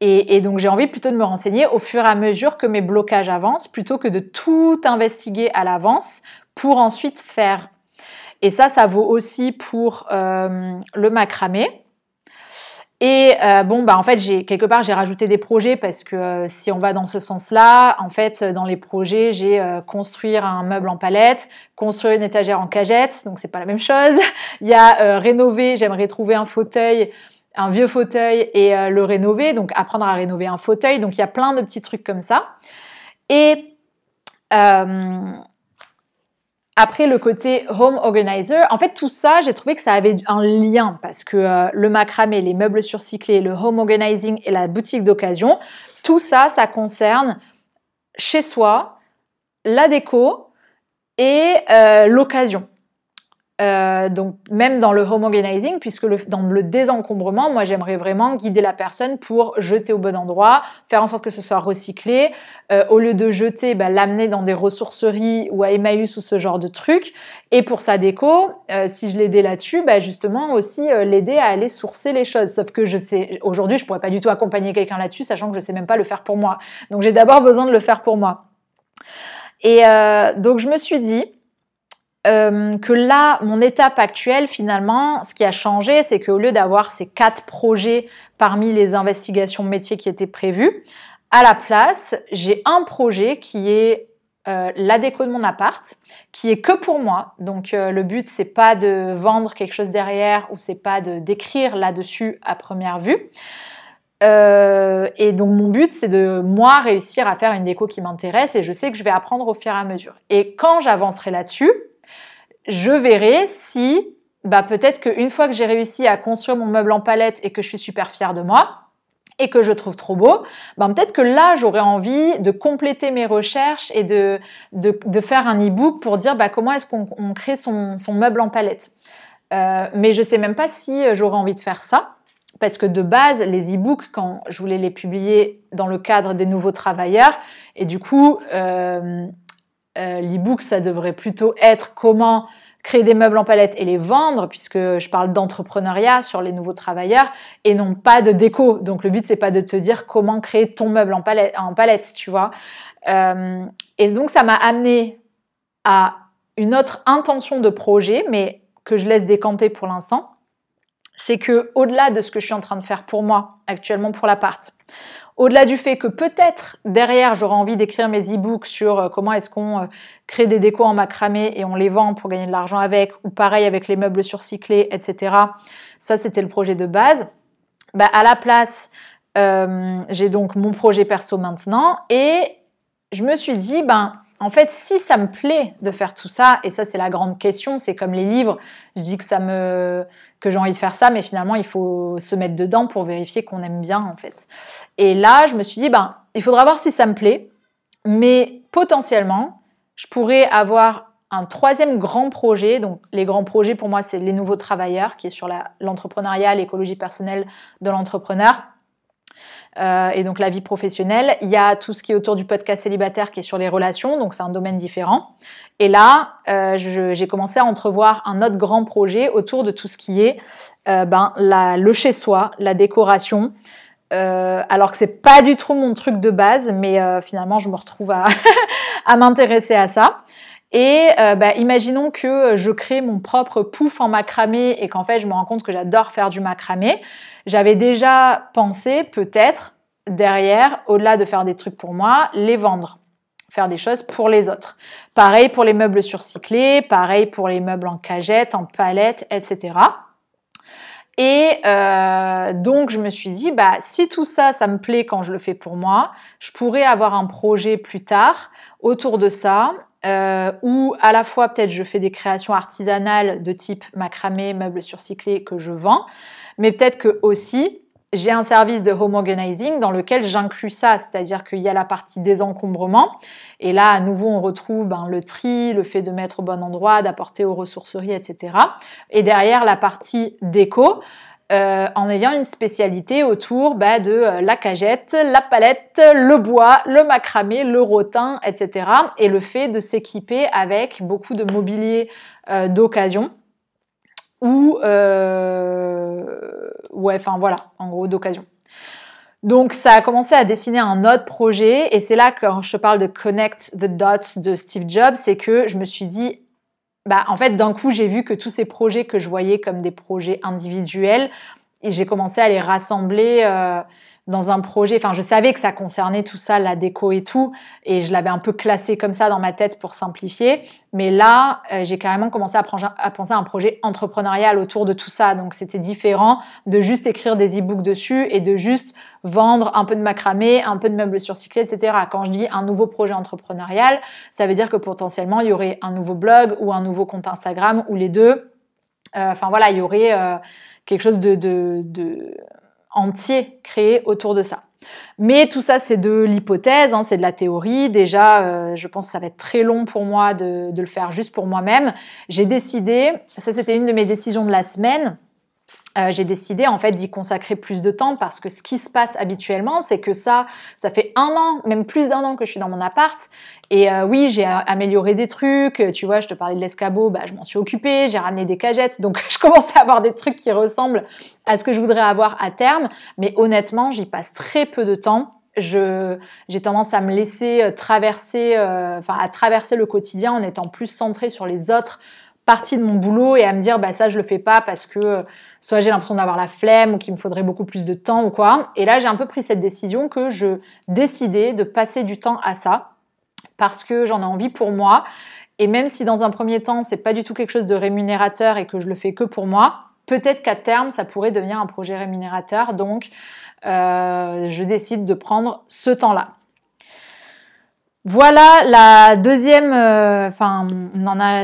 et, donc j'ai envie plutôt de me renseigner au fur et à mesure que mes blocages avancent, plutôt que de tout investiguer à l'avance pour ensuite faire. Et ça, ça vaut aussi pour euh, le macramé. Et euh, bon, bah en fait, j'ai quelque part j'ai rajouté des projets parce que si on va dans ce sens-là, en fait, dans les projets, j'ai construire un meuble en palette, construire une étagère en cagette, donc c'est pas la même chose. Il y a rénover, j'aimerais trouver un fauteuil un vieux fauteuil et euh, le rénover, donc apprendre à rénover un fauteuil. Donc il y a plein de petits trucs comme ça. Et euh, après le côté home organizer, en fait tout ça, j'ai trouvé que ça avait un lien parce que euh, le macramé, les meubles surcyclés, le home organizing et la boutique d'occasion, tout ça, ça concerne chez soi, la déco et l'occasion. Euh, donc même dans le home organizing, puisque le, dans le désencombrement, moi j'aimerais vraiment guider la personne pour jeter au bon endroit, faire en sorte que ce soit recyclé, euh, au lieu de jeter, bah, l'amener dans des ressourceries ou à Emmaüs ou ce genre de trucs. Et pour sa déco, euh, si je l'aidais là-dessus, bah, justement aussi l'aider à aller sourcer les choses. Sauf que je sais, aujourd'hui je pourrais pas du tout accompagner quelqu'un là-dessus, sachant que je sais même pas le faire pour moi. Donc j'ai d'abord besoin de le faire pour moi. Et donc je me suis dit, euh, que là, mon étape actuelle, finalement, ce qui a changé, c'est qu'au lieu d'avoir ces quatre projets parmi les investigations métiers qui étaient prévues, à la place, j'ai un projet qui est euh, la déco de mon appart, qui est que pour moi. Donc euh, le but c'est pas de vendre quelque chose derrière ou c'est pas de d'écrire là-dessus à première vue. et donc mon but c'est de moi réussir à faire une déco qui m'intéresse et je sais que je vais apprendre au fur et à mesure. Et quand j'avancerai là-dessus, je verrai si bah, peut-être qu'une fois que j'ai réussi à construire mon meuble en palette et que je suis super fière de moi, et que je trouve trop beau, ben peut-être que là j'aurais envie de compléter mes recherches et de, faire un e-book pour dire bah, comment est-ce qu'on crée son, meuble en palette. Euh, mais je sais même pas si j'aurais envie de faire ça. Parce que de base, les e-books, quand je voulais les publier dans le cadre des nouveaux travailleurs, et du coup, euh, euh, l'e-book, ça devrait plutôt être comment créer des meubles en palette et les vendre, puisque je parle d'entrepreneuriat sur les nouveaux travailleurs et non pas de déco. Donc le but c'est pas de te dire comment créer ton meuble en palette, tu vois. Euh, et donc ça m'a amené à une autre intention de projet, mais que je laisse décanter pour l'instant. C'est que au-delà de ce que je suis en train de faire pour moi actuellement pour l'appart, au-delà du fait que peut-être derrière j'aurais envie d'écrire mes e-books sur euh, comment est-ce qu'on euh, crée des décos en macramé et on les vend pour gagner de l'argent avec, ou pareil avec les meubles surcyclés, etc. Ça c'était le projet de base. Bah, à la place, euh, j'ai donc mon projet perso maintenant et je me suis dit, ben en fait, si ça me plaît de faire tout ça, et ça c'est la grande question, c'est comme les livres, je dis que ça me que j'ai envie de faire ça, mais finalement il faut se mettre dedans pour vérifier qu'on aime bien en fait. Et là, je me suis dit ben il faudra voir si ça me plaît, mais potentiellement, je pourrais avoir un troisième grand projet. Donc les grands projets pour moi c'est les nouveaux travailleurs, qui est sur l'entrepreneuriat, l'écologie personnelle de l'entrepreneur. Euh, et donc la vie professionnelle. Il y a tout ce qui est autour du podcast célibataire qui est sur les relations, donc c'est un domaine différent. Et là, euh, j'ai commencé à entrevoir un autre grand projet autour de tout ce qui est euh, ben, le chez-soi, la décoration. alors que c'est pas du tout mon truc de base, mais finalement je me retrouve à m'intéresser à ça. Et bah, imaginons que je crée mon propre pouf en macramé et qu'en fait je me rends compte que j'adore faire du macramé. J'avais déjà pensé peut-être derrière, au-delà de faire des trucs pour moi, les vendre. faire des choses pour les autres. Pareil pour les meubles surcyclés, pareil pour les meubles en cagette, en palette, etc. Et euh, donc je me suis dit, bah si tout ça, ça me plaît quand je le fais pour moi, je pourrais avoir un projet plus tard autour de ça, euh, où à la fois peut-être je fais des créations artisanales de type macramé, meubles surcyclés que je vends, mais peut-être que aussi j'ai un service de home organizing dans lequel j'inclus ça, c'est-à-dire qu'il y a la partie désencombrement, et là à nouveau on retrouve ben, le tri, le fait de mettre au bon endroit, d'apporter aux ressourceries, etc. Et derrière la partie déco, euh, en ayant une spécialité autour ben, de euh, la cagette, la palette, le bois, le macramé, le rotin, etc. Et le fait de s'équiper avec beaucoup de mobilier euh, d'occasion ou ouais, enfin voilà, en gros d'occasion. Donc ça a commencé à dessiner un autre projet et c'est là quand je parle de connect the dots de Steve Jobs, c'est que je me suis dit bah en fait d'un coup j'ai vu que tous ces projets que je voyais comme des projets individuels et j'ai commencé à les rassembler euh, dans un projet. Enfin, je savais que ça concernait tout ça, la déco et tout, et je l'avais un peu classé comme ça dans ma tête pour simplifier. Mais là, euh, j'ai carrément commencé à, à, penser à un projet entrepreneurial autour de tout ça. Donc, c'était différent de juste écrire des e-books dessus et de juste vendre un peu de macramé, un peu de meubles surcyclés, etc. Quand je dis un nouveau projet entrepreneurial, ça veut dire que potentiellement, il y aurait un nouveau blog ou un nouveau compte Instagram ou les deux. Euh, enfin, voilà, il y aurait euh, quelque chose de, de, de entier créé autour de ça. Mais tout ça, c'est de l'hypothèse, hein, c'est de la théorie. Déjà, euh, je pense que ça va être très long pour moi de, de le faire juste pour moi-même. J'ai décidé, ça c'était une de mes décisions de la semaine, euh, j'ai décidé en fait d'y consacrer plus de temps parce que ce qui se passe habituellement, c'est que ça, ça fait un an, même plus d'un an que je suis dans mon appart. Et euh, oui, j'ai amélioré des trucs. Tu vois, je te parlais de l'escabeau, bah, je m'en suis occupée. J'ai ramené des cagettes, donc je commence à avoir des trucs qui ressemblent à ce que je voudrais avoir à terme. Mais honnêtement, j'y passe très peu de temps je j'ai tendance à me laisser euh, traverser enfin à traverser le quotidien en étant plus centrée sur les autres partie de mon boulot et à me dire bah ça je le fais pas parce que euh, soit j'ai l'impression d'avoir la flemme ou qu'il me faudrait beaucoup plus de temps ou quoi. Et là j'ai un peu pris cette décision que je décidais de passer du temps à ça parce que j'en ai envie pour moi. Et même si dans un premier temps c'est pas du tout quelque chose de rémunérateur et que je le fais que pour moi, peut-être qu'à terme ça pourrait devenir un projet rémunérateur. Donc euh, je décide de prendre ce temps-là. Voilà la deuxième, euh, enfin,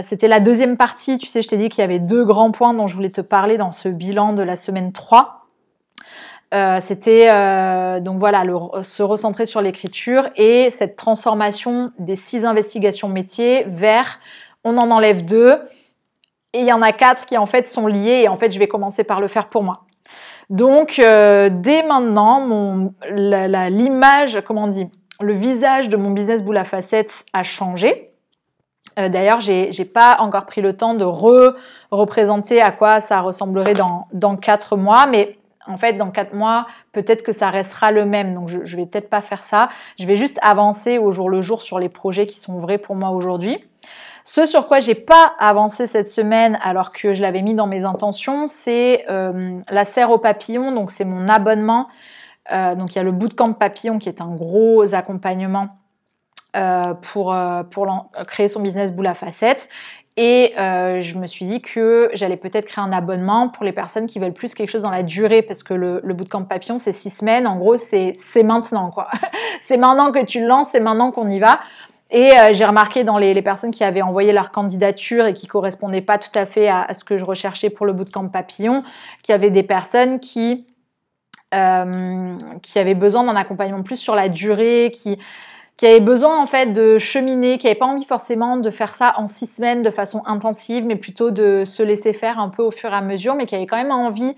c'était la deuxième partie. Tu sais, je t'ai dit qu'il y avait deux grands points dont je voulais te parler dans ce bilan de la semaine 3. Euh, c'était euh, donc voilà se recentrer sur l'écriture et cette transformation des six investigations métiers vers on en enlève deux et il y en a quatre qui en fait sont liés et en fait je vais commencer par le faire pour moi. Donc dès maintenant mon l'image comment on dit le visage de mon business boule à facettes a changé. Euh, D'ailleurs, j'ai pas encore pris le temps de re-représenter à quoi ça ressemblerait dans, dans quatre mois, mais en fait, dans quatre mois, peut-être que ça restera le même. Donc, je, je vais peut-être pas faire ça. Je vais juste avancer au jour le jour sur les projets qui sont vrais pour moi aujourd'hui. Ce sur quoi j'ai pas avancé cette semaine, alors que je l'avais mis dans mes intentions, c'est euh, la serre au papillon. Donc, c'est mon abonnement euh, donc il y a le bootcamp papillon qui est un gros accompagnement euh, pour, euh, pour créer son business boule à facettes. Et je me suis dit que j'allais peut-être créer un abonnement pour les personnes qui veulent plus quelque chose dans la durée, parce que le, bootcamp papillon, c'est six semaines. En gros, c'est maintenant, quoi. c'est maintenant que tu le lances, c'est maintenant qu'on y va. Et j'ai remarqué dans les, les, personnes qui avaient envoyé leur candidature et qui correspondaient pas tout à fait à, à ce que je recherchais pour le bootcamp papillon, qu'il y avait des personnes qui euh, qui avait besoin d'un accompagnement plus sur la durée, qui, qui avait besoin en fait de cheminer, qui n'avait pas envie forcément de faire ça en six semaines de façon intensive, mais plutôt de se laisser faire un peu au fur et à mesure, mais qui avait quand même envie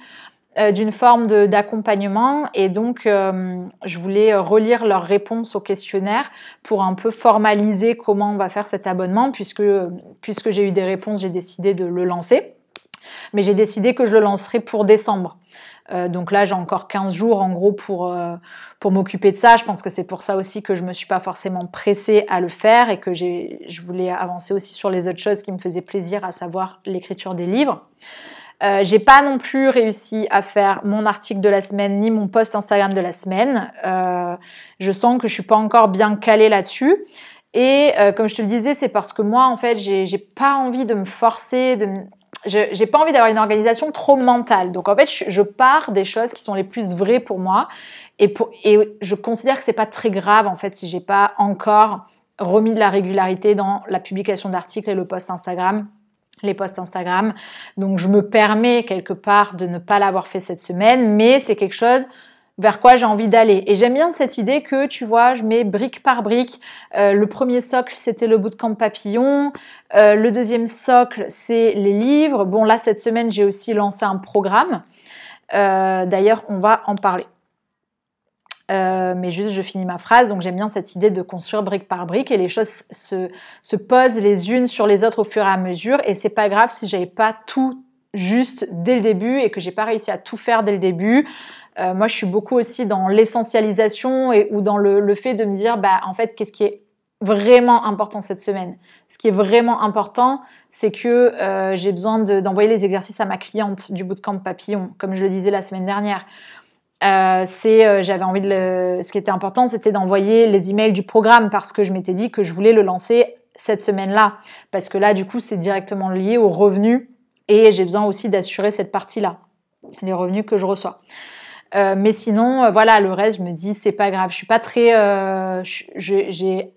euh, d'une forme d'accompagnement. Et donc, euh, je voulais relire leurs réponses au questionnaire pour un peu formaliser comment on va faire cet abonnement, puisque, puisque j'ai eu des réponses, j'ai décidé de le lancer. Mais j'ai décidé que je le lancerai pour décembre. Euh, donc là, j'ai encore 15 jours en gros pour, euh, pour m'occuper de ça. Je pense que c'est pour ça aussi que je me suis pas forcément pressée à le faire et que je voulais avancer aussi sur les autres choses qui me faisaient plaisir, à savoir l'écriture des livres. Euh, j'ai pas non plus réussi à faire mon article de la semaine ni mon post Instagram de la semaine. Euh, je sens que je suis pas encore bien calée là-dessus. Et comme je te le disais, c'est parce que moi, en fait, j'ai pas envie de me forcer, de j'ai pas envie d'avoir une organisation trop mentale. Donc en fait, je, pars des choses qui sont les plus vraies pour moi et je considère que c'est pas très grave en fait si j'ai pas encore remis de la régularité dans la publication d'articles et le post Instagram les posts Instagram. Donc je me permets quelque part de ne pas l'avoir fait cette semaine, mais c'est quelque chose vers quoi j'ai envie d'aller. Et j'aime bien cette idée que, tu vois, je mets brique par brique. Euh, le premier socle, c'était le bootcamp papillon. Euh, le deuxième socle, c'est les livres. Bon, là, cette semaine, j'ai aussi lancé un programme. Euh, d'ailleurs, on va en parler. mais juste, je finis ma phrase. Donc, j'aime bien cette idée de construire brique par brique et les choses se, se posent les unes sur les autres au fur et à mesure. Et c'est pas grave si j'avais pas tout juste dès le début et que j'ai pas réussi à tout faire dès le début. Euh, moi, je suis beaucoup aussi dans l'essentialisation et ou dans le, fait de me dire, bah, en fait, qu'est-ce qui est vraiment important cette semaine? Ce qui est vraiment important, c'est que euh, j'ai besoin d'envoyer les exercices à ma cliente du bootcamp papillon, comme je le disais la semaine dernière. Euh, c'est, j'avais envie de le, ce qui était important, c'était d'envoyer les emails du programme parce que je m'étais dit que je voulais le lancer cette semaine-là, parce que là, du coup, c'est directement lié aux revenus et j'ai besoin aussi d'assurer cette partie-là, les revenus que je reçois. Euh, mais sinon, euh, voilà, le reste, je me dis, c'est pas grave. Je suis pas très. Euh, j'ai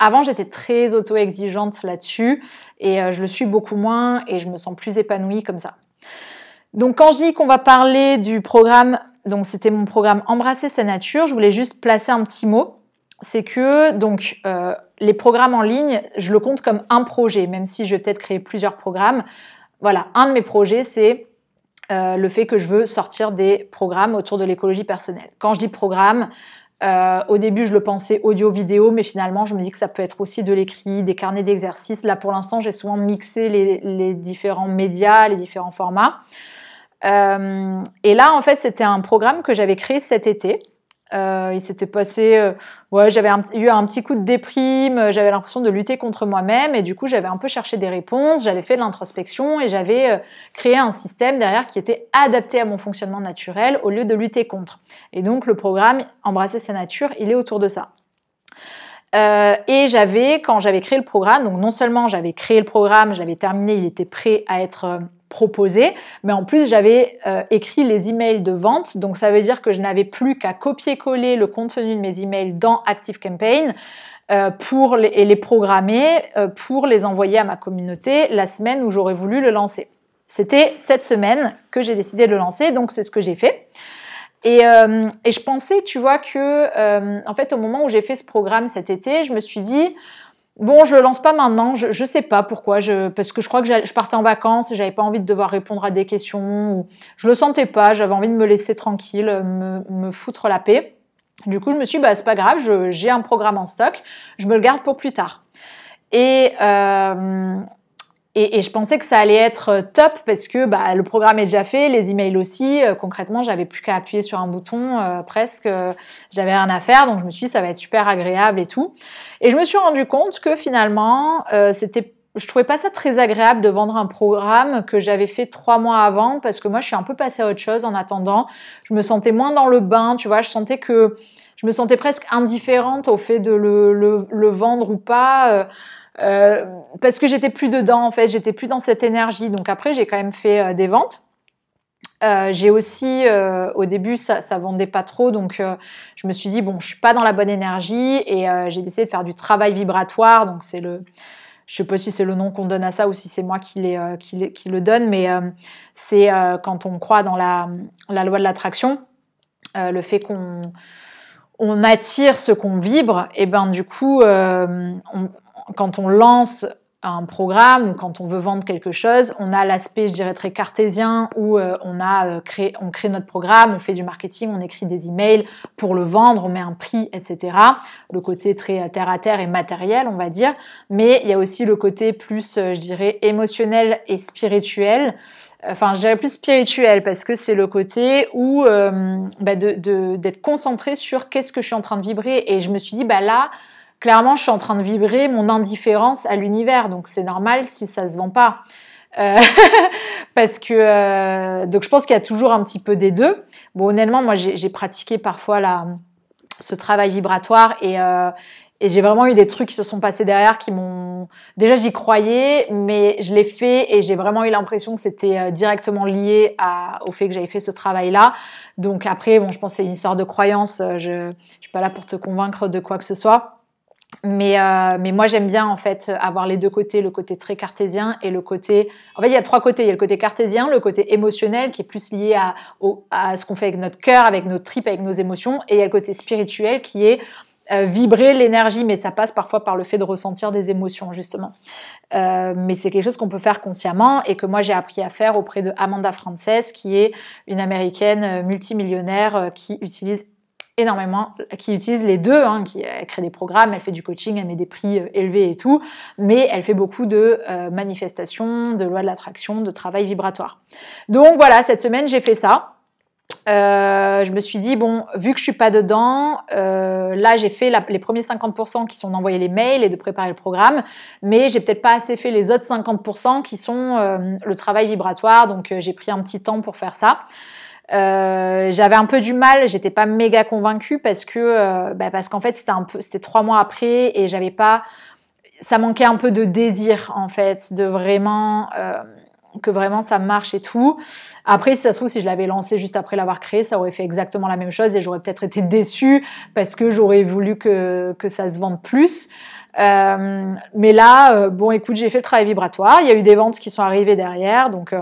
avant, j'étais très auto-exigeante là-dessus et je le suis beaucoup moins et je me sens plus épanouie comme ça. Donc, quand je dis qu'on va parler du programme, donc c'était mon programme Embrasser sa nature, je voulais juste placer un petit mot. C'est que donc les programmes en ligne, je le compte comme un projet, même si je vais peut-être créer plusieurs programmes. Voilà, un de mes projets, c'est euh, le fait que je veux sortir des programmes autour de l'écologie personnelle. Quand je dis programme, euh, au début, je le pensais audio-vidéo, mais finalement, je me dis que ça peut être aussi de l'écrit, des carnets d'exercices. Là, pour l'instant, j'ai souvent mixé les, différents médias, les différents formats. Euh, et là, en fait, c'était un programme que j'avais créé cet été. Euh, il s'était passé, euh, ouais, j'avais eu un petit coup de déprime, euh, j'avais l'impression de lutter contre moi-même et du coup j'avais un peu cherché des réponses, j'avais fait de l'introspection et j'avais créé un système derrière qui était adapté à mon fonctionnement naturel au lieu de lutter contre. Et donc le programme Embrasser sa nature, il est autour de ça. et j'avais, quand j'avais créé le programme, donc non seulement j'avais créé le programme, je l'avais terminé, il était prêt à être proposé, mais en plus j'avais euh, écrit les emails de vente, donc ça veut dire que je n'avais plus qu'à copier-coller le contenu de mes emails dans ActiveCampaign euh, pour et les programmer euh, pour les envoyer à ma communauté la semaine où j'aurais voulu le lancer. C'était cette semaine que j'ai décidé de le lancer, donc c'est ce que j'ai fait. Et, et, je pensais, tu vois, que en fait au moment où j'ai fait ce programme cet été, je me suis dit Bon, je le lance pas maintenant, je, je sais pas pourquoi, je, parce que je crois que je partais en vacances, j'avais pas envie de devoir répondre à des questions, ou je le sentais pas, j'avais envie de me laisser tranquille, me, me foutre la paix. Du coup, je me suis dit, bah, c'est pas grave, j'ai un programme en stock, je me le garde pour plus tard. Et, euh, et, je pensais que ça allait être euh, top parce que bah, le programme est déjà fait, les emails aussi. Euh, concrètement, j'avais plus qu'à appuyer sur un bouton euh, presque. j'avais rien à faire, donc je me suis dit ça va être super agréable et tout. Et je me suis rendu compte que finalement, c'était je trouvais pas ça très agréable de vendre un programme que j'avais fait trois mois avant parce que moi je suis un peu passée à autre chose en attendant. Je me sentais moins dans le bain, tu vois, je sentais que je me sentais presque indifférente au fait de le, le, le vendre ou pas. Euh, parce que j'étais plus dedans en fait, j'étais plus dans cette énergie. Donc après, j'ai quand même fait euh, des ventes. Euh, j'ai aussi, au début, ça, ça vendait pas trop, donc je me suis dit bon, je suis pas dans la bonne énergie et j'ai décidé de faire du travail vibratoire. Donc c'est le, je sais pas si c'est le nom qu'on donne à ça ou si c'est moi qui, le donne, mais c'est quand on croit dans la, loi de l'attraction, le fait qu'on on attire ce qu'on vibre, et ben du coup, on, quand on lance un programme ou quand on veut vendre quelque chose, on a l'aspect, je dirais, très cartésien où euh, on a euh, créé, on crée notre programme, on fait du marketing, on écrit des emails pour le vendre, on met un prix, etc. Le côté très terre à terre et matériel, on va dire. Mais il y a aussi le côté plus, euh, je dirais, émotionnel et spirituel. Enfin, je dirais plus spirituel parce que c'est le côté où bah de, d'être concentré sur qu'est-ce que je suis en train de vibrer. Et je me suis dit, bah là, clairement, je suis en train de vibrer mon indifférence à l'univers. Donc, c'est normal si ça se vend pas. Euh, parce que euh, donc je pense qu'il y a toujours un petit peu des deux. Bon, honnêtement, moi j'ai pratiqué parfois la, ce travail vibratoire et, euh, et j'ai vraiment eu des trucs qui se sont passés derrière qui m'ont. Déjà, j'y croyais, mais je l'ai fait et j'ai vraiment eu l'impression que c'était euh, directement lié à... au fait que j'avais fait ce travail-là. Donc après, bon, je pense c'est une histoire de croyance. Euh, je ne suis pas là pour te convaincre de quoi que ce soit. Mais, euh, mais moi, j'aime bien en fait avoir les deux côtés, le côté très cartésien et le côté. En fait, il y a trois côtés. Il y a le côté cartésien, le côté émotionnel qui est plus lié à, ce qu'on fait avec notre cœur, avec nos tripes, avec nos émotions. Et il y a le côté spirituel qui est euh, vibrer l'énergie, mais ça passe parfois par le fait de ressentir des émotions, justement. Euh, mais c'est quelque chose qu'on peut faire consciemment et que moi j'ai appris à faire auprès de Amanda Frances, qui est une américaine euh, multimillionnaire qui utilise énormément, qui utilise les deux, hein, qui elle crée des programmes, elle fait du coaching, elle met des prix élevés et tout, mais elle fait beaucoup de manifestations, de lois de l'attraction, de travail vibratoire. Donc voilà, cette semaine j'ai fait ça. Euh, je me suis dit, bon, vu que je suis pas dedans, euh, là j'ai fait les premiers 50% qui sont d'envoyer les mails et de préparer le programme, mais j'ai peut-être pas assez fait les autres 50% qui sont euh, le travail vibratoire, donc j'ai pris un petit temps pour faire ça. J'avais un peu du mal, j'étais pas méga convaincue parce que bah, parce qu'en fait c'était un peu c'était trois mois après et j'avais pas ça manquait un peu de désir en fait de vraiment que vraiment ça marche et tout. Après, si ça se trouve, si je l'avais lancé juste après l'avoir créé, ça aurait fait exactement la même chose et j'aurais peut-être été déçue parce que j'aurais voulu que, que ça se vende plus. Euh, mais là, euh, bon, écoute, j'ai fait le travail vibratoire. Il y a eu des ventes qui sont arrivées derrière, donc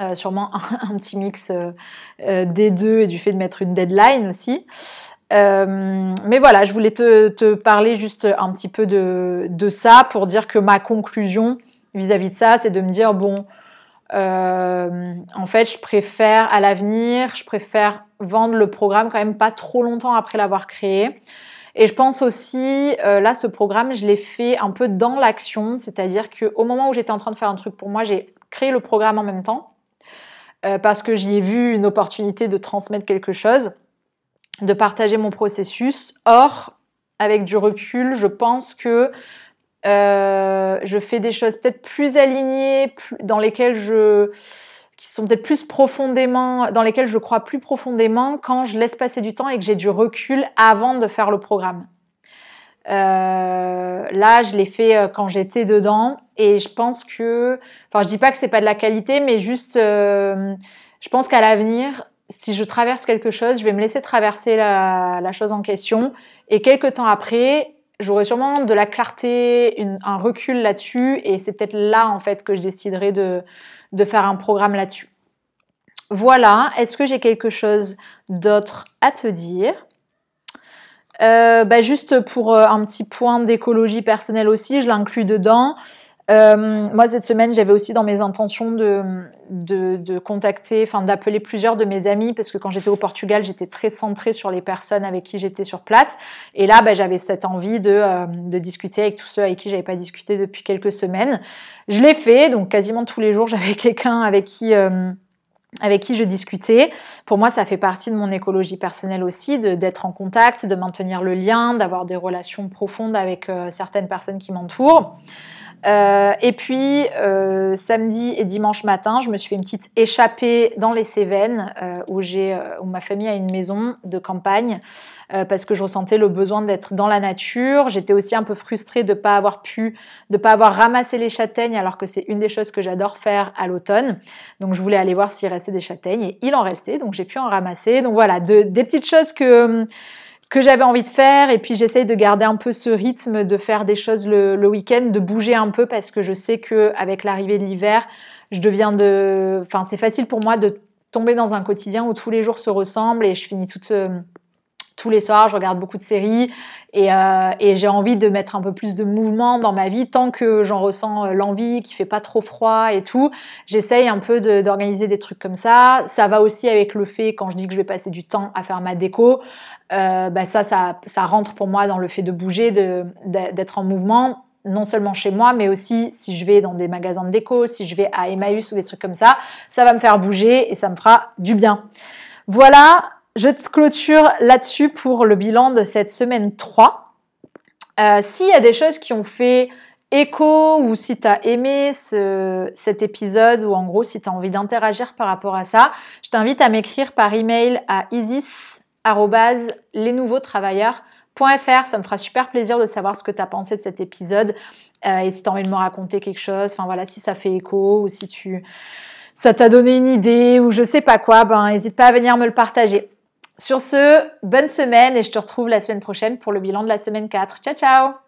euh, euh sûrement un, petit mix euh, des deux et du fait de mettre une deadline aussi. mais voilà, je voulais te, parler juste un petit peu de, ça pour dire que ma conclusion, vis-à-vis de ça, c'est de me dire, bon, euh, en fait, je préfère à l'avenir, je préfère vendre le programme quand même pas trop longtemps après l'avoir créé. Et je pense aussi, euh, là, ce programme, je l'ai fait un peu dans l'action, c'est-à-dire qu'au moment où j'étais en train de faire un truc pour moi, j'ai créé le programme en même temps, euh, parce que j'y ai vu une opportunité de transmettre quelque chose, de partager mon processus. Or, avec du recul, je pense que euh, je fais des choses peut-être plus alignées, dans lesquelles je qui sont peut-être plus profondément, dans lesquelles je crois plus profondément quand je laisse passer du temps et que j'ai du recul avant de faire le programme. Euh, là, je l'ai fait euh, quand j'étais dedans. Et je pense que, enfin, je dis pas que c'est pas de la qualité, mais juste, je pense qu'à l'avenir, si je traverse quelque chose, je vais me laisser traverser la, chose en question. Et quelques temps après, j'aurai sûrement de la clarté, un recul là-dessus, et c'est peut-être là en fait que je déciderai de, de faire un programme là-dessus. Voilà, est-ce que j'ai quelque chose d'autre à te dire? Euh, bah Juste pour euh, un petit point d'écologie personnelle aussi, je l'inclus dedans. Euh, moi, cette semaine, j'avais aussi dans mes intentions de, de, de contacter, enfin d'appeler plusieurs de mes amis, parce que quand j'étais au Portugal, j'étais très centrée sur les personnes avec qui j'étais sur place. Et là, bah, j'avais cette envie de, euh, de discuter avec tous ceux avec qui j'avais pas discuté depuis quelques semaines. Je l'ai fait, donc quasiment tous les jours, j'avais quelqu'un avec qui... Euh, avec qui je discutais. Pour moi, ça fait partie de mon écologie personnelle aussi, d'être en contact, de maintenir le lien, d'avoir des relations profondes avec certaines personnes qui m'entourent. Euh, et puis, euh, samedi et dimanche matin, je me suis fait une petite échappée dans les Cévennes, euh, où, j'ai, où ma famille a une maison de campagne, parce que je ressentais le besoin d'être dans la nature. J'étais aussi un peu frustrée de ne pas avoir pu, de pas avoir ramassé les châtaignes, alors que c'est une des choses que j'adore faire à l'automne. Donc, je voulais aller voir s'il restait des châtaignes, et il en restait, donc j'ai pu en ramasser. Donc voilà, de, des petites choses que que j'avais envie de faire. Et puis j'essaye de garder un peu ce rythme de faire des choses le, week-end, de bouger un peu parce que je sais que avec l'arrivée de l'hiver, je deviens de, enfin c'est facile pour moi de tomber dans un quotidien où tous les jours se ressemblent et je finis toute euh, tous les soirs, je regarde beaucoup de séries et, euh, et j'ai envie de mettre un peu plus de mouvement dans ma vie tant que j'en ressens euh, l'envie, qu'il fait pas trop froid et tout. J'essaye un peu d'organiser des trucs comme ça. Ça va aussi avec le fait quand je dis que je vais passer du temps à faire ma déco, euh, bah ça, ça, ça rentre pour moi dans le fait de bouger, d'être en mouvement non seulement chez moi, mais aussi si je vais dans des magasins de déco, si je vais à Emmaüs ou des trucs comme ça, ça va me faire bouger et ça me fera du bien. Voilà, je te clôture là-dessus pour le bilan de cette semaine 3. Euh, s'il y a des choses qui ont fait écho ou si tu as aimé cet épisode ou en gros si tu as envie d'interagir par rapport à ça, je t'invite à m'écrire par email à isis@lesnouveautravailleurs.fr. Ça me fera super plaisir de savoir ce que tu as pensé de cet épisode euh, et si tu as envie de me raconter quelque chose, enfin voilà, si ça fait écho ou si tu ça t'a donné une idée ou je sais pas quoi, ben n'hésite pas à venir me le partager. Sur ce, bonne semaine et je te retrouve la semaine prochaine pour le bilan de la semaine 4. Ciao ciao